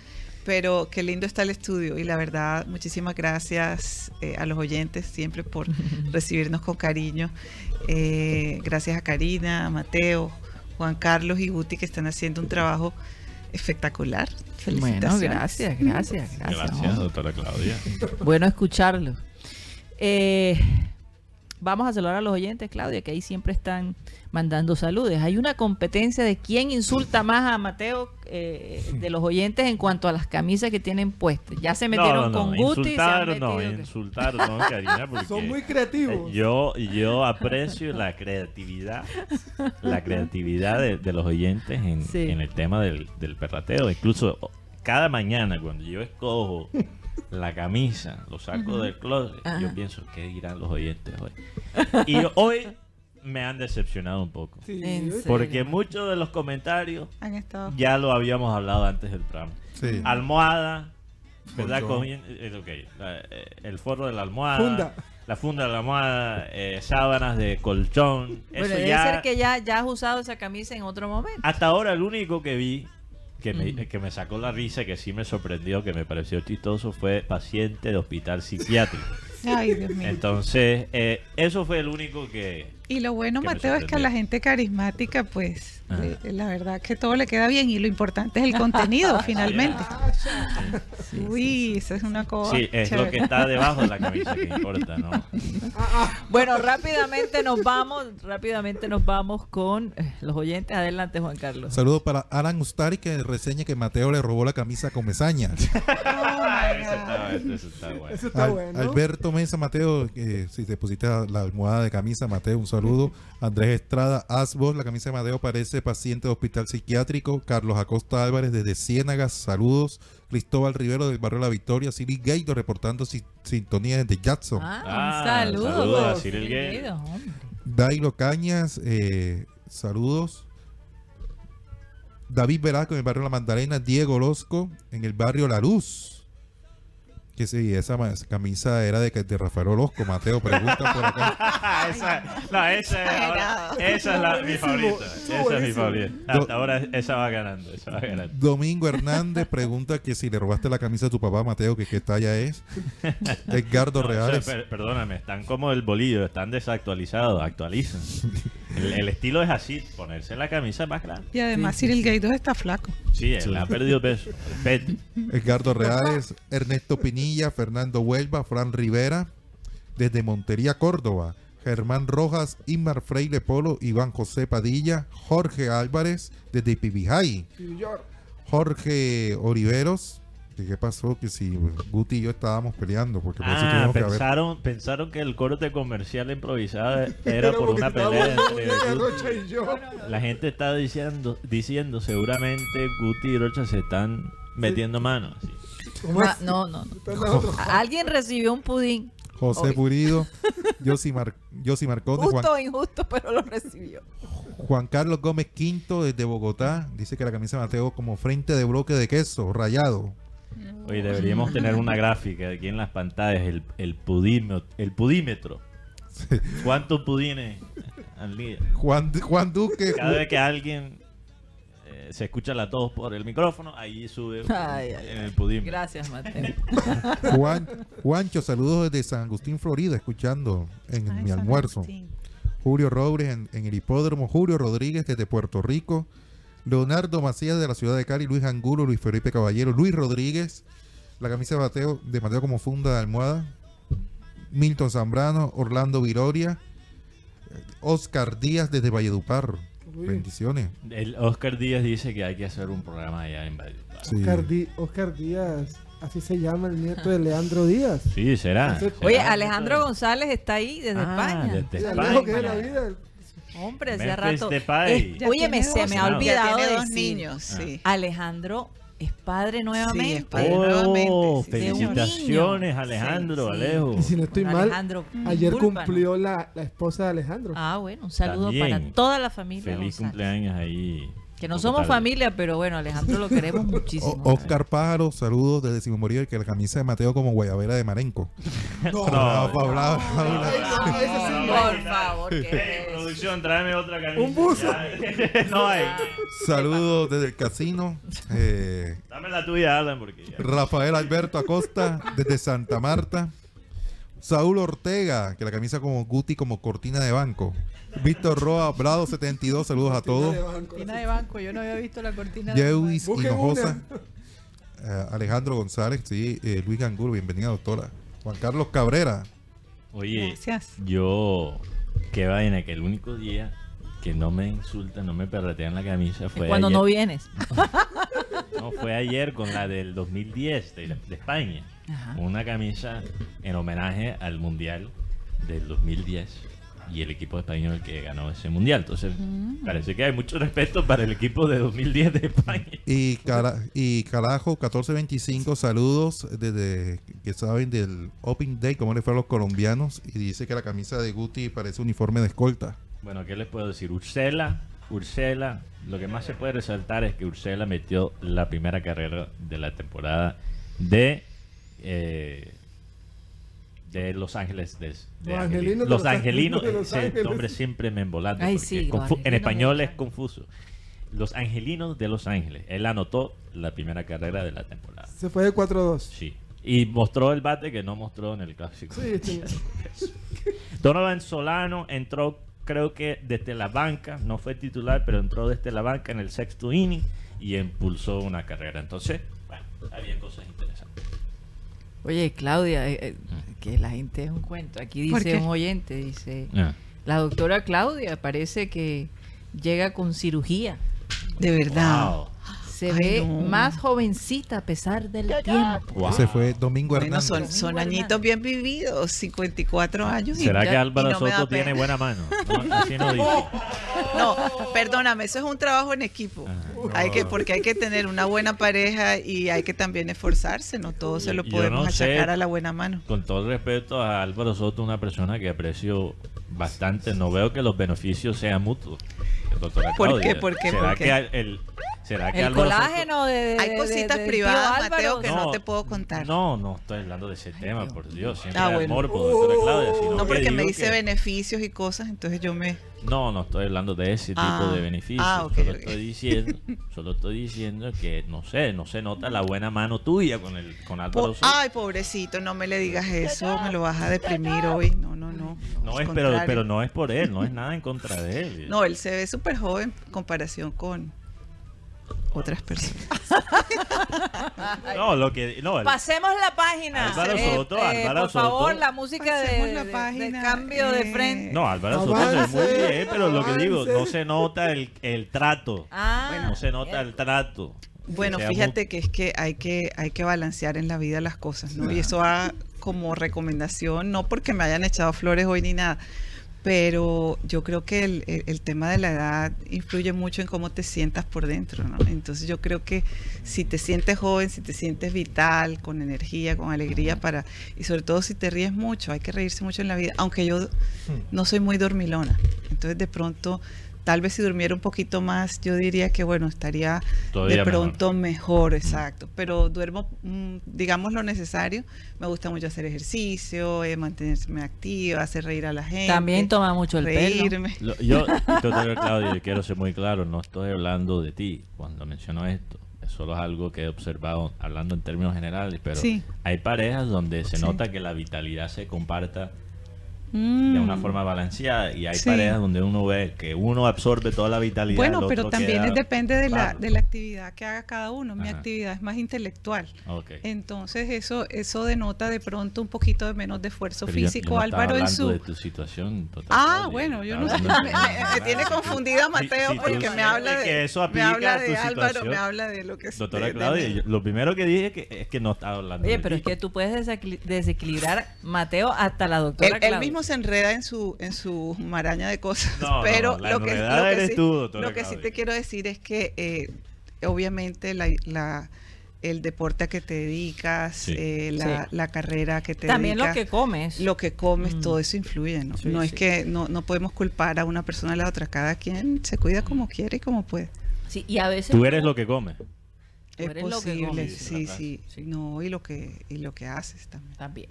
Pero qué lindo está el estudio y la verdad, muchísimas gracias eh, a los oyentes siempre por recibirnos con cariño. Eh, gracias a Karina, a Mateo, Juan Carlos y Guti que están haciendo un trabajo espectacular.
Bueno,
Felicitaciones.
gracias, gracias, gracias.
Gracias,
hombre.
doctora Claudia.
Bueno escucharlo. Eh, vamos a saludar a los oyentes, Claudia, que ahí siempre están mandando saludos. Hay una competencia de quién insulta más a Mateo eh, de los oyentes en cuanto a las camisas que tienen puestas. Ya se metieron con Guti. se han
no,
metido que-
insultar, no, Karina, porque
Son muy creativos.
yo, yo aprecio la creatividad, la creatividad de, de los oyentes en,
Sí.
en el tema del, del perrateo. Incluso cada mañana cuando yo escojo la camisa, lo saco del closet, yo pienso, ¿qué dirán los oyentes hoy? Y hoy me han decepcionado un poco. Porque muchos de los comentarios
Han estado
ya lo habíamos hablado antes del programa.
Sí.
Almohada, ¿verdad? Eh, ok, la- eh, el forro de la almohada.
Funda.
La funda de la almohada, eh, sábanas de colchón.
Bueno,
Eso
debe
ya,
ser que ya, ya has usado esa camisa en otro momento.
Hasta ahora el único que vi que me,
Mm.
que me sacó la risa, que sí me sorprendió, que me pareció chistoso, fue paciente de hospital psiquiátrico.
Ay, Dios mío.
Entonces, eh, eso fue el único que...
Y lo bueno,
que
Mateo, es que a la gente carismática, pues,
Ajá.
le- la verdad que todo le queda bien y lo importante es el contenido, finalmente. Uy, esa es una cosa.
Sí, es lo que está debajo de la camisa que importa, ¿no?
Bueno, rápidamente nos vamos, rápidamente nos vamos con eh, los oyentes. Adelante, Juan Carlos.
Saludos para Alan Ustari que reseña que Mateo le robó la camisa con mesaña.
Eso está, eso está bueno.
Eso está
Al-
bueno.
Alberto Mesa, Mateo, eh, si te pusiste la almohada de camisa, Mateo, un saludo. Andrés Estrada, Asbos, la camisa de Mateo parece paciente de hospital psiquiátrico. Carlos Acosta Álvarez desde Ciénagas, saludos. Cristóbal Rivero del barrio La Victoria. Siri Gaito reportando si- sintonía desde Jackson.
Ah,
Ah,
un saludo.
saludos a Cyril
hombre.
Dailo Cañas, eh, saludos. David Velasco en el barrio La Magdalena, Diego Orozco en el barrio La Luz. Que sí, esa, camisa era de, de Rafael Orozco, Mateo, pregunta por acá.
esa, no, esa, es ahora- esa es la, mi favorita. Esa es mi favorita. Hasta ahora esa va ganando. Esa va ganando.
Domingo Hernández pregunta que si le robaste la camisa a tu papá, Mateo, que qué talla es. Edgardo
No,
Reales.
eso, per- perdóname, están como el bolillo, están desactualizados, actualizan. El, el estilo es así, ponerse la camisa más grande.
Y además, Cyril Gaidos está flaco.
Sí, él ha perdido peso.
Edgardo Reales, Ernesto Pinilla, Fernando Huelva, Fran Rivera, desde Montería, Córdoba, Germán Rojas, Inmar Freire Polo, Iván José Padilla, Jorge Álvarez, desde Pibijay. Jorge Oliveros, que qué pasó, que si Guti y yo estábamos peleando, porque
Ah,
tuvimos que haber...
pensaron, pensaron que el corte comercial improvisado era por una pelea entre.
Rocha y yo.
La gente está diciendo, diciendo seguramente Guti y Rocha se están metiendo manos. sí.
¿Cómo es?
Ah, no, no, no. Alguien recibió un pudín.
José
Obvio.
Purido, Yossi, Mar Yossi Juan,
Justo o injusto, pero lo recibió.
Juan Carlos Gómez Quinto desde Bogotá dice que la camisa de Mateo como frente de bloque de queso rayado.
Oye, deberíamos tener una gráfica aquí en las pantallas, el, el, pudímetro, el pudímetro. ¿Cuántos pudines al día?
Juan, Juan Duque.
Cada vez que alguien se escucha la tos por el micrófono, ahí sube
Ay, ay,
en el pudímetro.
Gracias, Mateo.
Juan, Juancho, saludos desde San Agustín, Florida, escuchando en
Ay,
mi
San
almuerzo.
Agustín.
Julio Robles en, en el hipódromo, Julio Rodríguez desde Puerto Rico, Leonardo Macías de la ciudad de Cali, Luis Angulo, Luis Felipe Caballero, Luis Rodríguez, la camisa de Mateo, de Mateo como funda de almohada, Milton Zambrano, Orlando Viroria, eh, Oscar Díaz desde Valledupar.
Uy.
Bendiciones.
El Oscar Díaz dice que hay que hacer un programa allá en Valledupar.
Sí.
Oscar, Di- Oscar Díaz, así se llama el nieto de Leandro Díaz.
Sí, será.
Oye.
Aleandro González está ahí desde
Ah,
España.
desde España.
Que la vida.
Hombre, hacía
Memphis
rato. Oye, se me ha olvidado
dos
decir.
niños,
Ah.
sí.
Alejandro es padre nuevamente.
es padre.
Oh,
nuevamente, sí,
felicitaciones,
Sí,
Alejandro,
sí.
Alejo.
Y si no estoy
Bueno,
mal,
Alejandro,
ayer
discúlpanos.
cumplió la, la esposa de Alejandro.
Ah, bueno, un saludo
También.
para toda la familia.
Feliz
González.
cumpleaños ahí.
Que no somos familia, pero bueno, Alejandro lo queremos
O-
muchísimo.
Oscar Pájaro, saludos desde Simón Bolívar, que la camisa de Mateo como guayabera de Marenco.
No, sí no.
Por favor, ¿qué
Hey,
es eso?
producción, tráeme otra camisa.
Un buzo.
No hay.
Saludos desde el casino. Eh,
Dame la tuya, Alan, porque ya.
Rafael Alberto Acosta desde Santa Marta. Saúl Ortega, que la camisa como Guti como cortina de banco. Víctor Roa, Brado 72, saludos a todos.
Cortina de banco, yo no había visto la cortina
Jewis
Busquen
Hinojosa. Eh, Alejandro González, sí, eh, Luis Gangur, bienvenida doctora. Juan Carlos Cabrera.
Oye,
Gracias.
yo, qué vaina, que el único día que no me insultan, no me perretean la camisa fue
cuando
ayer.
no vienes.
No, fue ayer con la del 2010 de, de España.
Ajá.
Una camisa en homenaje al Mundial del 2010 y el equipo español que ganó ese Mundial. Entonces,
Mm.
parece que hay mucho respeto para el equipo de 2010 de España.
Y, Cara- y Carajo 1425, saludos desde que saben del Open Day, cómo le fue a los colombianos. Y dice que la camisa de Guti parece uniforme de escolta.
Bueno, ¿qué les puedo decir? Ursela, Ursela, lo que más se puede resaltar es que Ursela metió la primera carrera de la temporada de eh, de Los Ángeles de, de
Los
Angeli-
Angelinos de
Los
Los
Angelinos,
Angelinos de Los
ese nombre siempre me embolando
Ay, sí,
en español es confuso. Los Angelinos de Los Ángeles. Él anotó la primera carrera de la temporada.
Se fue de 4-2.
Sí. Y mostró el bate que no mostró en el clásico.
Sí, este-
Donovan Solano entró, creo que desde la banca, no fue titular, pero entró desde la banca en el sexto inning y impulsó una carrera. Entonces, bueno, había cosas interesantes.
Oye, Claudia, eh, eh, que la gente es un cuento. Aquí
¿Por
dice un oyente, dice,
Ah.
la doctora Claudia parece que llega con cirugía.
De verdad.
Wow.
Se
Ay,
ve
no.
más jovencita a pesar del tiempo.
Wow.
Ese fue Domingo
Bueno,
Hernández.
son, son añitos bien vividos, 54 años. y
¿Será
ya-
que
y
Álvaro
no
Soto tiene buena mano? No, así no dice.
No, perdóname, eso es un trabajo en equipo.
Ajá.
Hay que, porque hay que tener una buena pareja y hay que también esforzarse, no todo se lo podemos
no sé.
achacar a la buena mano.
Con todo el respeto a Álvaro Soto, una persona que aprecio bastante, no veo que los beneficios sean mutuos. Doctora
¿Por
Claudia.
qué? ¿Por qué?
¿Será
¿Por qué?
que el, será que
El colágeno de, de-
Hay
de-
cositas
de- del
privadas, Mateo, que no te puedo contar.
No, no estoy hablando de ese tema,
Dios
por Dios. Siempre
Ah, bueno.
morbo, doctora Claudia. sino
No,
que
porque me dice
que-
beneficios y cosas, entonces yo me...
No, no estoy hablando de ese tipo
Ah.
de beneficios.
Ah, ok,
solo
ok.
estoy diciendo, solo estoy diciendo que no sé, no se nota la buena mano tuya con el con Álvaro
Po-. Ay, pobrecito, no me le digas eso, me lo vas a deprimir hoy. No, no, no.
no es, pero, pero no es por él, no es nada en contra de él.
No, él se ve súper joven en comparación con otras personas.
No, lo que no, el-
Pasemos la página.
Álvaro Soto, Álvaro
por favor,
Soto.
la música de,
la
de-
página,
de cambio de
eh.
frente.
no, Álvaro Soto
Avance,
es muy bien, pero lo que digo, no
avance.
se nota el, el trato.
Ah,
no se nota el trato.
Bueno, fíjate que es que hay que hay que balancear en la vida las cosas, ¿no? Y eso va como recomendación, no porque me hayan echado flores hoy ni nada, pero yo creo que el, tema de la edad influye mucho en cómo te sientas por dentro, ¿no? Entonces yo creo que si te sientes joven, si te sientes vital, con energía, con alegría para y sobre todo si te ríes mucho, hay que reírse mucho en la vida, aunque yo no soy muy dormilona, entonces de pronto tal vez si durmiera un poquito más, yo diría que bueno, estaría
Todavía
de pronto mejor. exacto. Pero duermo, mm, digamos, lo necesario. Me gusta mucho hacer ejercicio, eh, mantenerme activa, hacer reír a la gente.
También toma mucho el pelo.
reírme.
Lo- Yo, Claudio, quiero ser muy claro, no estoy hablando de ti cuando menciono esto. Solo es algo que he observado hablando en términos generales, pero
Sí.
hay parejas donde se
Sí.
nota que la vitalidad se comparta de
Mm.
una forma balanceada y hay
Sí.
parejas donde uno ve que uno absorbe toda la vitalidad.
Bueno, pero también
queda
depende de la, de la actividad que haga cada uno. Mi
Ajá.
actividad es más intelectual. Entonces eso eso denota de pronto un poquito de menos de esfuerzo
Pero yo- yo
físico.
no
Álvaro en su
de tu situación. doctor
Ah, bueno, yo no Me, me- me tiene confundida Mateo
si
porque me habla de
que eso
me habla de Álvaro,
situación.
me habla de lo que es
Doctora
de-
Claudia, yo- lo primero que dije que, es que no estaba hablando
Oye,
de
pero es que tú puedes desequili- desequilibrar Mateo hasta la doctora Claudia.
mismo se enreda en su en su maraña de cosas,
No,
pero
no,
lo que, lo que sí,
tú, doctora
lo que sí
Claudia.
te quiero decir es que eh, obviamente la, la- el deporte a que te dedicas,
Sí.
eh, la,
Sí.
la carrera que te
También lo
dedicas,
que comes.
lo que comes,
Mm.
todo eso influye, ¿no?
Sí,
no es que no, no podemos culpar a una persona a la otra, cada quien se cuida como quiere y como puede.
Sí, y a veces
Tú eres lo que comes.
Tú
Es
eres lo que
posible, sí,
Sí,
sí,
sí.
no, y lo que y lo que haces también.
también.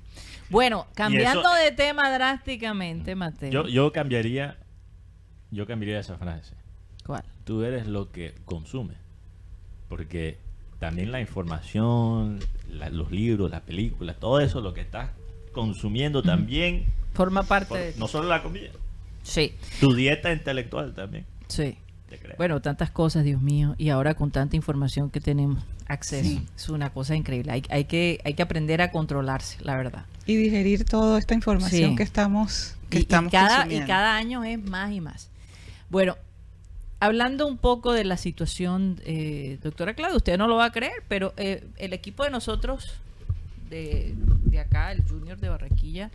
Bueno, cambiando
eso-
de tema drásticamente, Mateo.
Yo, yo cambiaría, yo cambiaría esa frase.
¿Cuál?
Tú eres lo que consumes. Porque también la información, la- los libros, las películas, todo eso, lo que estás consumiendo también,
Forma parte
por-
de...
no solo la comida,
Sí,
tu dieta intelectual también.
sí. Bueno, tantas cosas, Dios mío, y ahora con tanta información que tenemos acceso,
Sí.
es una cosa increíble. Hay, hay que, hay que aprender a controlarse, la verdad.
Y digerir toda esta información
Sí.
que estamos que
Y- y,
estamos
cada, y
consumiendo.
cada año es más y más. Bueno, hablando un poco de la situación, eh, doctora Claudia, usted no lo va a creer, pero eh, el equipo de nosotros, de, de acá, el Junior de Barranquilla,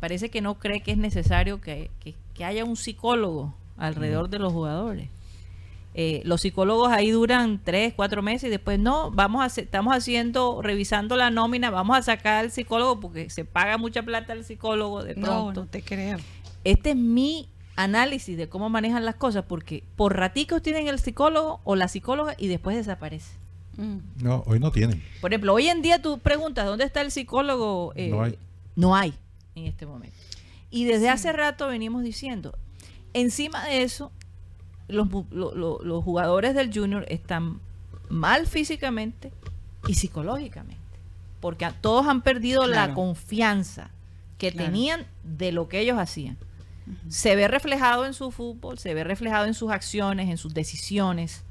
parece que no cree que es necesario que, que- que haya un psicólogo alrededor de los jugadores. Eh, los psicólogos ahí duran tres, cuatro meses y después no, vamos a hacer- estamos haciendo, revisando la nómina, vamos a sacar al psicólogo porque se paga mucha plata al psicólogo de pronto.
no te creo.
Este es mi análisis de cómo manejan las cosas, porque por raticos tienen el psicólogo o la psicóloga y después desaparece.
Mm.
No, hoy no tienen.
Por ejemplo, hoy en día tú preguntas, ¿dónde está el psicólogo? Eh,
No hay.
No hay en este momento. Y desde hace rato venimos diciendo, encima de eso, los, mu- lo- lo- los jugadores del junior están mal físicamente y psicológicamente, porque a- todos han perdido la confianza que
Claro.
tenían de lo que ellos hacían. Se ve reflejado en su fútbol, se ve reflejado en sus acciones, en sus decisiones.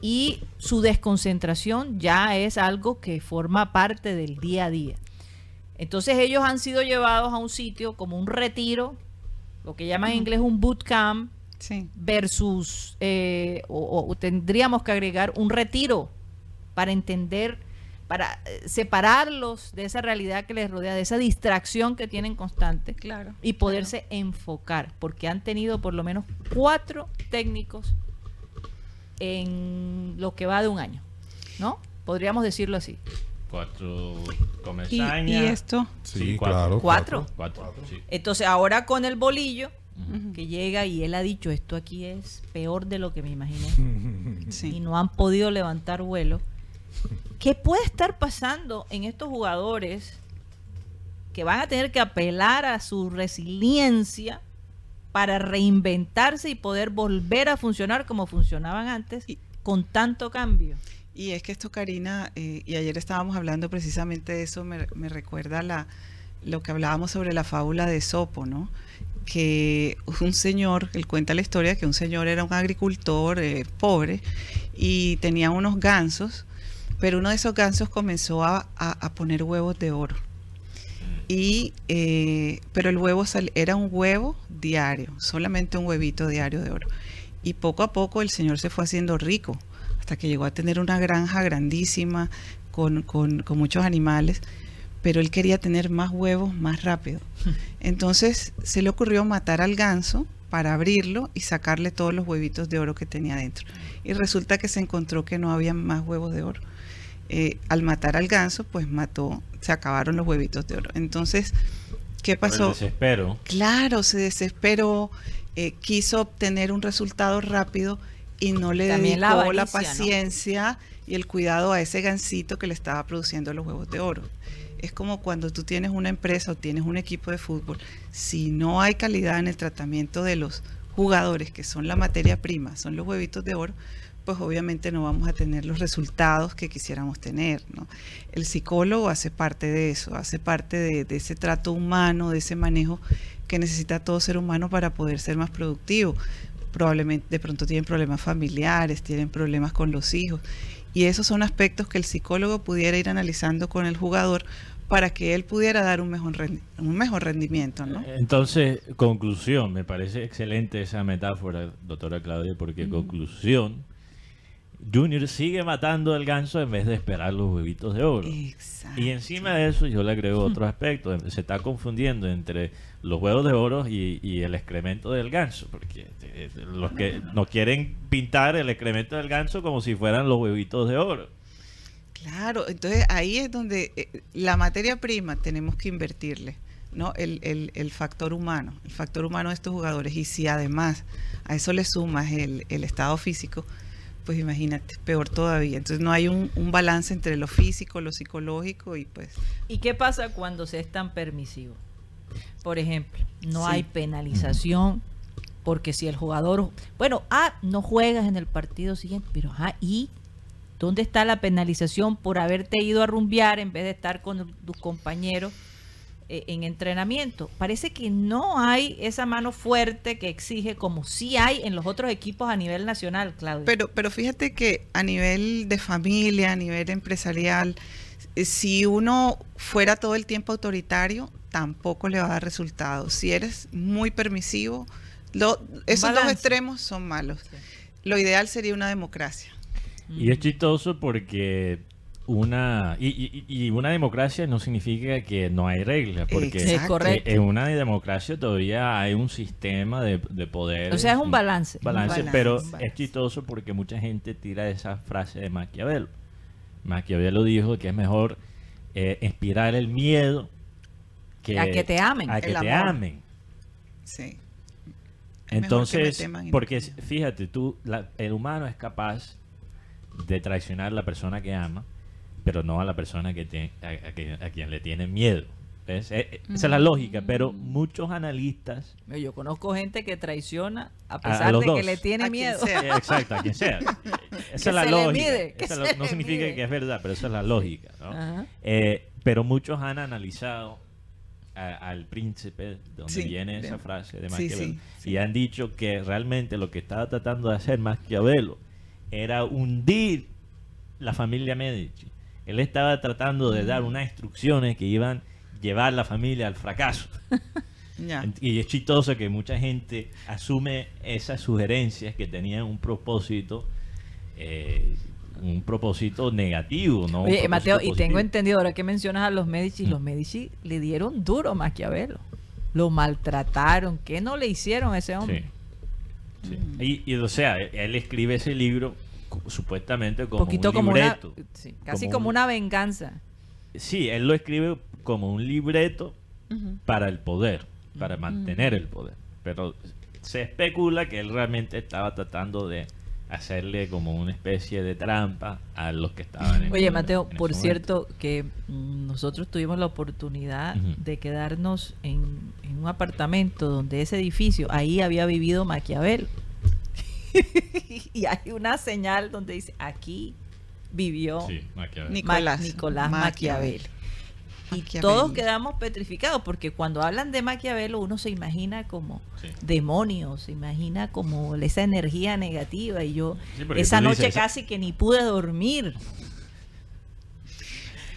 Y su desconcentración ya es algo que forma parte del día a día. Entonces ellos han sido llevados a un sitio como un retiro, lo que llaman en inglés un bootcamp,
Sí.
versus, eh, o, o tendríamos que agregar un retiro para entender, para eh, separarlos de esa realidad que les rodea, de esa distracción que tienen constante
Claro.
y poderse enfocar, porque han tenido por lo menos cuatro técnicos en lo que va de un año, ¿no? Podríamos decirlo así.
Cuatro
Y,
comesañas.
y esto,
Sí,
cuatro.
claro.
Cuatro.
Cuatro, sí.
Entonces ahora con el bolillo que llega y él ha dicho esto aquí es peor de lo que me imaginé y
sí.
no han podido levantar vuelo. ¿Qué puede estar pasando en estos jugadores que van a tener que apelar a su resiliencia para reinventarse y poder volver a funcionar como funcionaban antes
Y-
con tanto cambio?
Y es que esto, Karina, eh, y ayer estábamos hablando precisamente de eso, me, recuerda la, lo que hablábamos sobre la fábula de Sopo, ¿no? Que un señor, él cuenta la historia, que un señor era un agricultor eh, pobre y tenía unos gansos, pero uno de esos gansos comenzó a poner huevos de oro. Y, eh, pero el huevo sal- era un huevo diario, solamente un huevito diario de oro. Y poco a poco el señor se fue haciendo rico, hasta que llegó a tener una granja grandísima con, con- con muchos animales, pero él quería tener más huevos más rápido. Entonces se le ocurrió matar al ganso para abrirlo y sacarle todos los huevitos de oro que tenía dentro. Y resulta que se encontró que no había más huevos de oro. Eh, al matar al ganso, pues mató, se acabaron los huevitos de oro. Entonces, ¿Qué pasó?
desespero.
Claro, se desesperó, eh, quiso obtener un resultado rápido y no le
También la
dedicó la, paciencia y el cuidado a ese gansito que le estaba produciendo los huevos de oro. Es como cuando tú tienes una empresa o tienes un equipo de fútbol, si no hay calidad en el tratamiento de los jugadores, que son la materia prima, son los huevitos de oro, pues obviamente no vamos a tener los resultados que quisiéramos tener. ¿no? El psicólogo hace parte de eso, hace parte de, de ese trato humano, de ese manejo que necesita todo ser humano para poder ser más productivo. Probablemente de pronto tienen problemas familiares, tienen problemas con los hijos. Y esos son aspectos que el psicólogo pudiera ir analizando con el jugador para que él pudiera dar un mejor, rendi- un mejor rendimiento. ¿no?
Entonces, conclusión, me parece excelente esa metáfora, doctora Claudia, porque conclusión, Junior sigue matando el ganso en vez de esperar los huevitos de oro.
Exacto.
Y encima de eso yo le agrego otro aspecto, se está confundiendo entre los huevos de oro y, y el excremento del ganso, porque eh, los que nos quieren pintar el excremento del ganso como si fueran los huevitos de oro.
Claro, entonces ahí es donde eh, la materia prima tenemos que invertirle, ¿no? El, el- el factor humano, el factor humano de estos jugadores. Y si además a eso le sumas el, el estado físico, pues imagínate, peor todavía. Entonces no hay un, un balance entre lo físico, lo psicológico y pues...
¿Y qué pasa cuando se es tan permisivo? Por ejemplo, no
Sí.
hay penalización porque si el jugador, bueno, ah, no juegas en el partido siguiente, pero ah, ¿y dónde está la penalización por haberte ido a rumbear en vez de estar con tus compañeros en entrenamiento? Parece que no hay esa mano fuerte que exige como sí hay en los otros equipos a nivel nacional, Claudia.
Pero, pero fíjate que a nivel de familia, a nivel empresarial, eh, si uno fuera todo el tiempo autoritario, tampoco le va a dar resultados. Si eres muy permisivo, lo- esos dos extremos son malos.
Sí.
Lo ideal sería una democracia.
Y es chistoso porque una y, y- y una democracia no significa que no hay reglas, porque
Es correcto.
eh, en una democracia todavía hay un sistema de, de poder.
O sea, es un balance.
balance,
balance,
pero
un balance.
es chistoso porque mucha gente tira esa frase de Maquiavelo. Maquiavelo dijo que es mejor eh, inspirar el miedo que
A que te amen.
a que
El
te
amor.
amen.
Sí. Es
Entonces, porque fíjate, tú, la- el humano es capaz de traicionar a la persona que ama, pero no a la persona que te- a, a que- a quien le tiene miedo. ¿Ves? Eh, eh, Esa es la lógica, pero muchos analistas,
Yo conozco gente que traiciona a
A- a
pesar de que le tiene miedo.
eh, exacto, a quien sea. Esa
Que
es la
se le
lógica.
mide, que
Esa es
se
la-
le
no significa
mide.
que es verdad, pero esa es la lógica. Eh, pero muchos han analizado al príncipe, de donde
Sí,
viene esa frase de
sí,
Maquiavelo,
sí, sí.
y han dicho que realmente lo que estaba tratando de hacer Maquiavelo era hundir la familia Medici. Él estaba tratando de dar unas instrucciones que iban a llevar la familia al fracaso. Y es chistoso que mucha gente asume esas sugerencias que tenían un propósito, eh, un propósito negativo, ¿no?
Oye, Mateo, y tengo entendido ahora que mencionas a los Medici,
Mm.
los Medici le dieron duro a Maquiavelo. Lo maltrataron. ¿Qué no le hicieron a ese hombre?
Sí. sí. Y, y, o sea, él escribe ese libro supuestamente
Un
como
poquito
un
como una,
libreto.
sí, casi
Como
como,
un-
una venganza.
Sí, él lo escribe como un libreto para el poder, para mantener el poder. Pero se especula que él realmente estaba tratando de hacerle como una especie de trampa a los que estaban en
Oye, Mateo,
ese
por
momento.
cierto, que mm, nosotros tuvimos la oportunidad de quedarnos en, en un apartamento donde ese edificio, ahí había vivido Maquiavelo. y hay una señal donde dice, aquí vivió
Sí,
Nicolás
Nicolás.
Maquiavelo.
Y todos quedamos petrificados porque cuando hablan de Maquiavelo uno se imagina como
Sí.
demonios, se imagina como esa energía negativa y yo
Sí,
esa noche
dices,
casi que ni pude dormir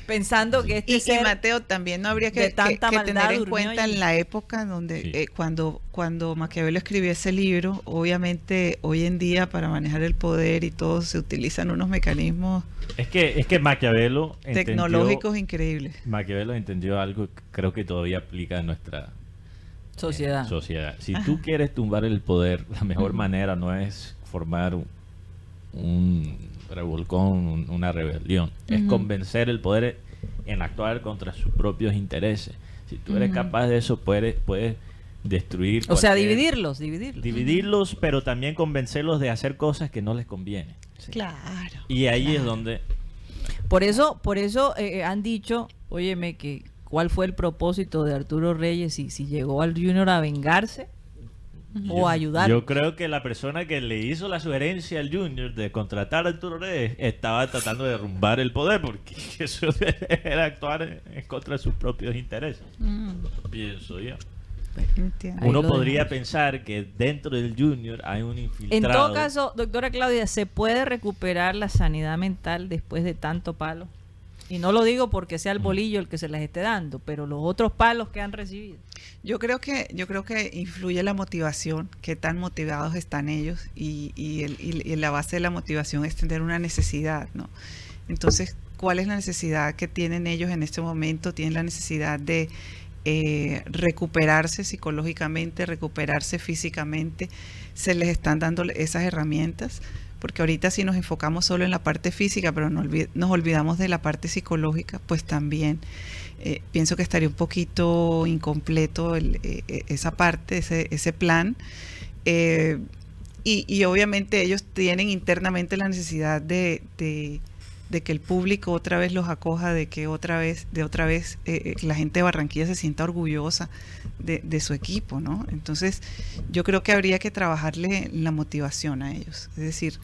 pensando que este
Y, y
ser
Mateo, también no habría que,
tanta
tener en cuenta
allí.
en la época donde
Sí.
eh, cuando, cuando Maquiavelo escribió ese libro, obviamente hoy en día para manejar el poder y todo se utilizan unos mecanismos
Es que, es que Maquiavelo entendió-
tecnológicos increíbles.
Maquiavelo entendió algo que creo que todavía aplica en nuestra eh,
sociedad.
sociedad. Si tú quieres tumbar el poder, la mejor manera no es formar un, un revolcón, un- una rebelión. Es convencer el poder en actuar contra sus propios intereses. Si tú eres capaz de eso, puedes, puedes destruir.
O sea, dividirlos, dividirlos.
Dividirlos, pero también convencerlos de hacer cosas que no les conviene.
Claro.
Y ahí es donde
Por eso, por eso eh, han dicho, óyeme, que cuál fue el propósito de Arturo Reyes y si llegó al Junior a vengarse o a ayudar.
Yo creo que la persona que le hizo la sugerencia al Junior de contratar a Arturo Reyes estaba tratando de derrumbar el poder porque eso era actuar en, en contra de sus propios intereses. Pienso yo.
Entiendo.
Uno podría
dejamos.
pensar que dentro del Junior hay un infiltrado.
En todo caso, doctora Claudia, ¿se puede recuperar la sanidad mental después de tanto palo? Y no lo digo porque sea el bolillo el que se les esté dando, pero los otros palos que han recibido.
Yo creo que yo creo que influye la motivación, qué tan motivados están ellos y, y, el- y- y la base de la motivación es tener una necesidad, ¿no? Entonces, ¿cuál es la necesidad que tienen ellos en este momento? Tienen la necesidad de eh, recuperarse psicológicamente, recuperarse físicamente. Se les están dando esas herramientas, porque ahorita si nos enfocamos solo en la parte física, pero no olvi- nos olvidamos de la parte psicológica, pues también eh, pienso que estaría un poquito incompleto eh, eh, esa parte, ese, ese plan. Eh, y, y obviamente ellos tienen internamente la necesidad de, de- de que el público otra vez los acoja, de que otra vez, de otra vez eh, la gente de Barranquilla se sienta orgullosa de, de su equipo, ¿no? Entonces, yo creo que habría que trabajarle la motivación a ellos, es decir,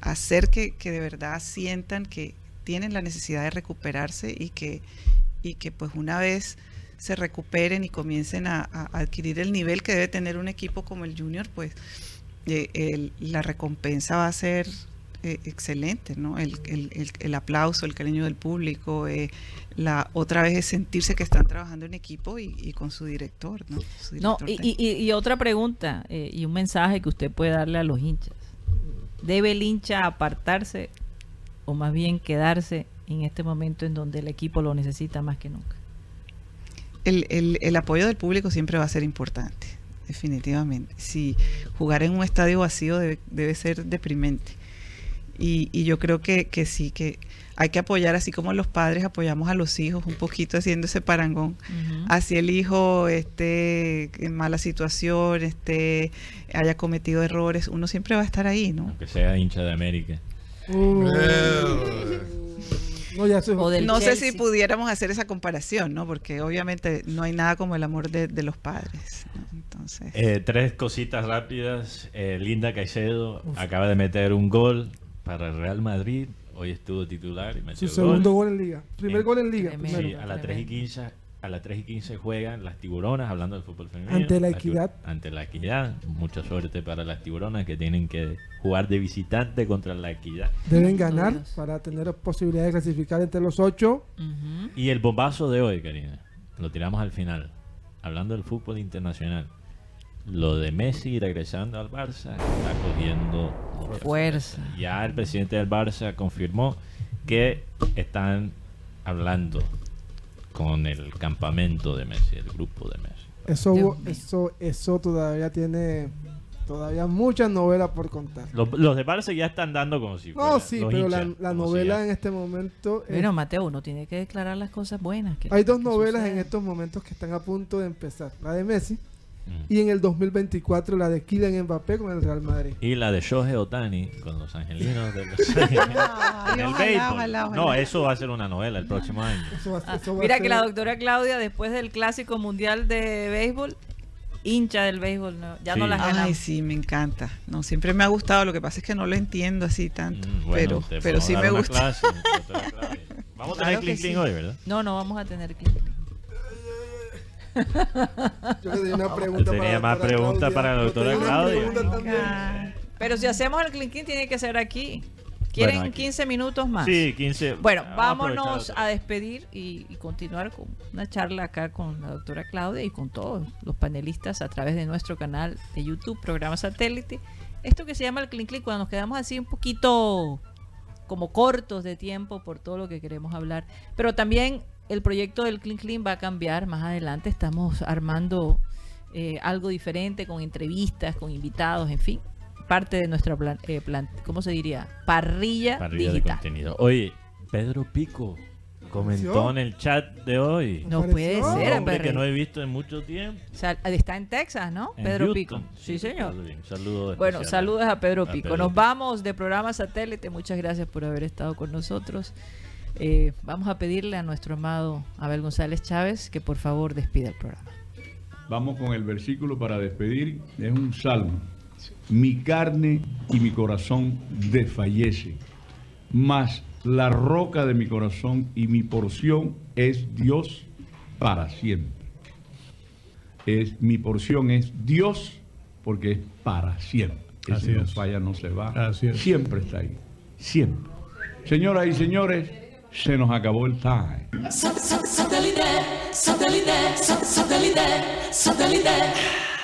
hacer que, que de verdad sientan que tienen la necesidad de recuperarse y que, y que pues una vez se recuperen y comiencen a, adquirir el nivel que debe tener un equipo como el Junior, pues eh, la recompensa va a ser eh, excelente, ¿no? El, el- el- el aplauso, el cariño del público, eh, la otra vez es sentirse que están trabajando en equipo y, y con su director, ¿no? Su
No,
director
y, y- y otra pregunta eh, y un mensaje que usted puede darle a los hinchas. ¿Debe el hincha apartarse o más bien quedarse en este momento en donde el equipo lo necesita más que nunca?
el, el- el apoyo del público siempre va a ser importante, definitivamente. Si jugar en un estadio vacío debe, debe ser deprimente. Y, y yo creo que, que sí, que hay que apoyar, así como los padres apoyamos a los hijos un poquito haciendo ese parangón. Así el hijo esté en mala situación, esté, haya cometido errores, uno siempre va a estar ahí, ¿no?
Aunque sea hincha de América.
Uh, no, ya
No sé si pudiéramos hacer esa comparación, ¿no? Porque obviamente no hay nada como el amor de, de los padres. ¿no? Entonces,
Eh, tres cositas rápidas. Eh, Linda Caicedo acaba de meter un gol para el Real Madrid. Hoy estuvo titular y
su
metió
segundo
gol.
gol en liga. Primer gol en liga. primero.
Sí, a las 3 y
Tremendo.
15 a las 3 y 15 juegan las tiburonas, hablando del fútbol femenino.
Ante la Equidad.
Ante la equidad. Mucha suerte para las tiburonas que tienen que jugar de visitante contra la equidad.
Deben ganar para tener posibilidad de clasificar entre los ocho.
Ujú.
Y el bombazo de hoy, Karina, lo tiramos al final. Hablando del fútbol internacional. Lo de Messi regresando al Barça está cogiendo mucha
Fuerza.
Ya el presidente del Barça confirmó que están hablando con el campamento de Messi, el grupo de Messi.
Eso, eso, eso todavía tiene todavía muchas novelas por contar.
Los, los de Barça ya están dando como si
No,
fueran
sí, pero la,
hinchas,
la novela en este momento es-
Bueno, Mateo, uno tiene que declarar las cosas buenas. que-
hay dos
que
novelas en estos momentos que están a punto de empezar, la de Messi. Y en el 2024 la de Kylian Mbappé con el Real Madrid.
Y la de Shohei Otani con los angelinos de Los.
Ay,
No, eso va a ser una novela el próximo año.
Eso va- eso va a
mira que la doctora Claudia, después del clásico mundial de béisbol, hincha del béisbol, no- ya no las
Ay,
ganamos.
sí, me encanta. No, siempre me ha gustado. Lo que pasa es que no lo entiendo así tanto.
Mm, bueno,
pero pero sí me gusta.
clase. Vamos a tener
Claro sí.
hoy, ¿verdad?
No, no vamos a tener clic.
Yo le tenía una pregunta
Tenía
la
más preguntas para la doctora Claudia.
Pero si hacemos el clin tiene que ser aquí. ¿Quieren
Bueno, aquí.
15 minutos más?
Sí, 15.
Bueno,
a
vámonos a despedir y, y continuar con una charla acá con la doctora Claudia y con todos los panelistas a través de nuestro canal de YouTube, programa satélite. Esto que se llama el Clean Click, cuando nos quedamos así un poquito como cortos de tiempo por todo lo que queremos hablar. Pero también el proyecto del Clean Clean va a cambiar más adelante. Estamos armando eh, algo diferente con entrevistas, con invitados, en fin. Parte de nuestra plan, eh, plan- ¿cómo se diría? Parrilla,
Parrilla de
digital.
contenido. Oye, Pedro Pico comentó en el chat de hoy.
No puede ser,
Un hombre que no he visto en mucho tiempo.
O sea, está en Texas, ¿no?
en
Pedro
Houston.
Pico. Sí, señor.
Saludos
Bueno, saludos a Pedro
a
Pico.
Pedro
Nos
Pico.
vamos de programa satélite. Muchas gracias por haber estado con nosotros. Eh, vamos a pedirle a nuestro amado Abel González Chávez que por favor despida el programa.
Vamos con el versículo para despedir. Es un salmo. Mi carne y mi corazón desfallece, mas la roca de mi corazón y mi porción es Dios para siempre. Es, mi porción es Dios porque es para siempre. Ese
Así
no
es.
falla, no se va.
Así es.
Siempre está ahí. Siempre. Señoras y señores, se nos acabó el time.
Satellite, satellite, satellite.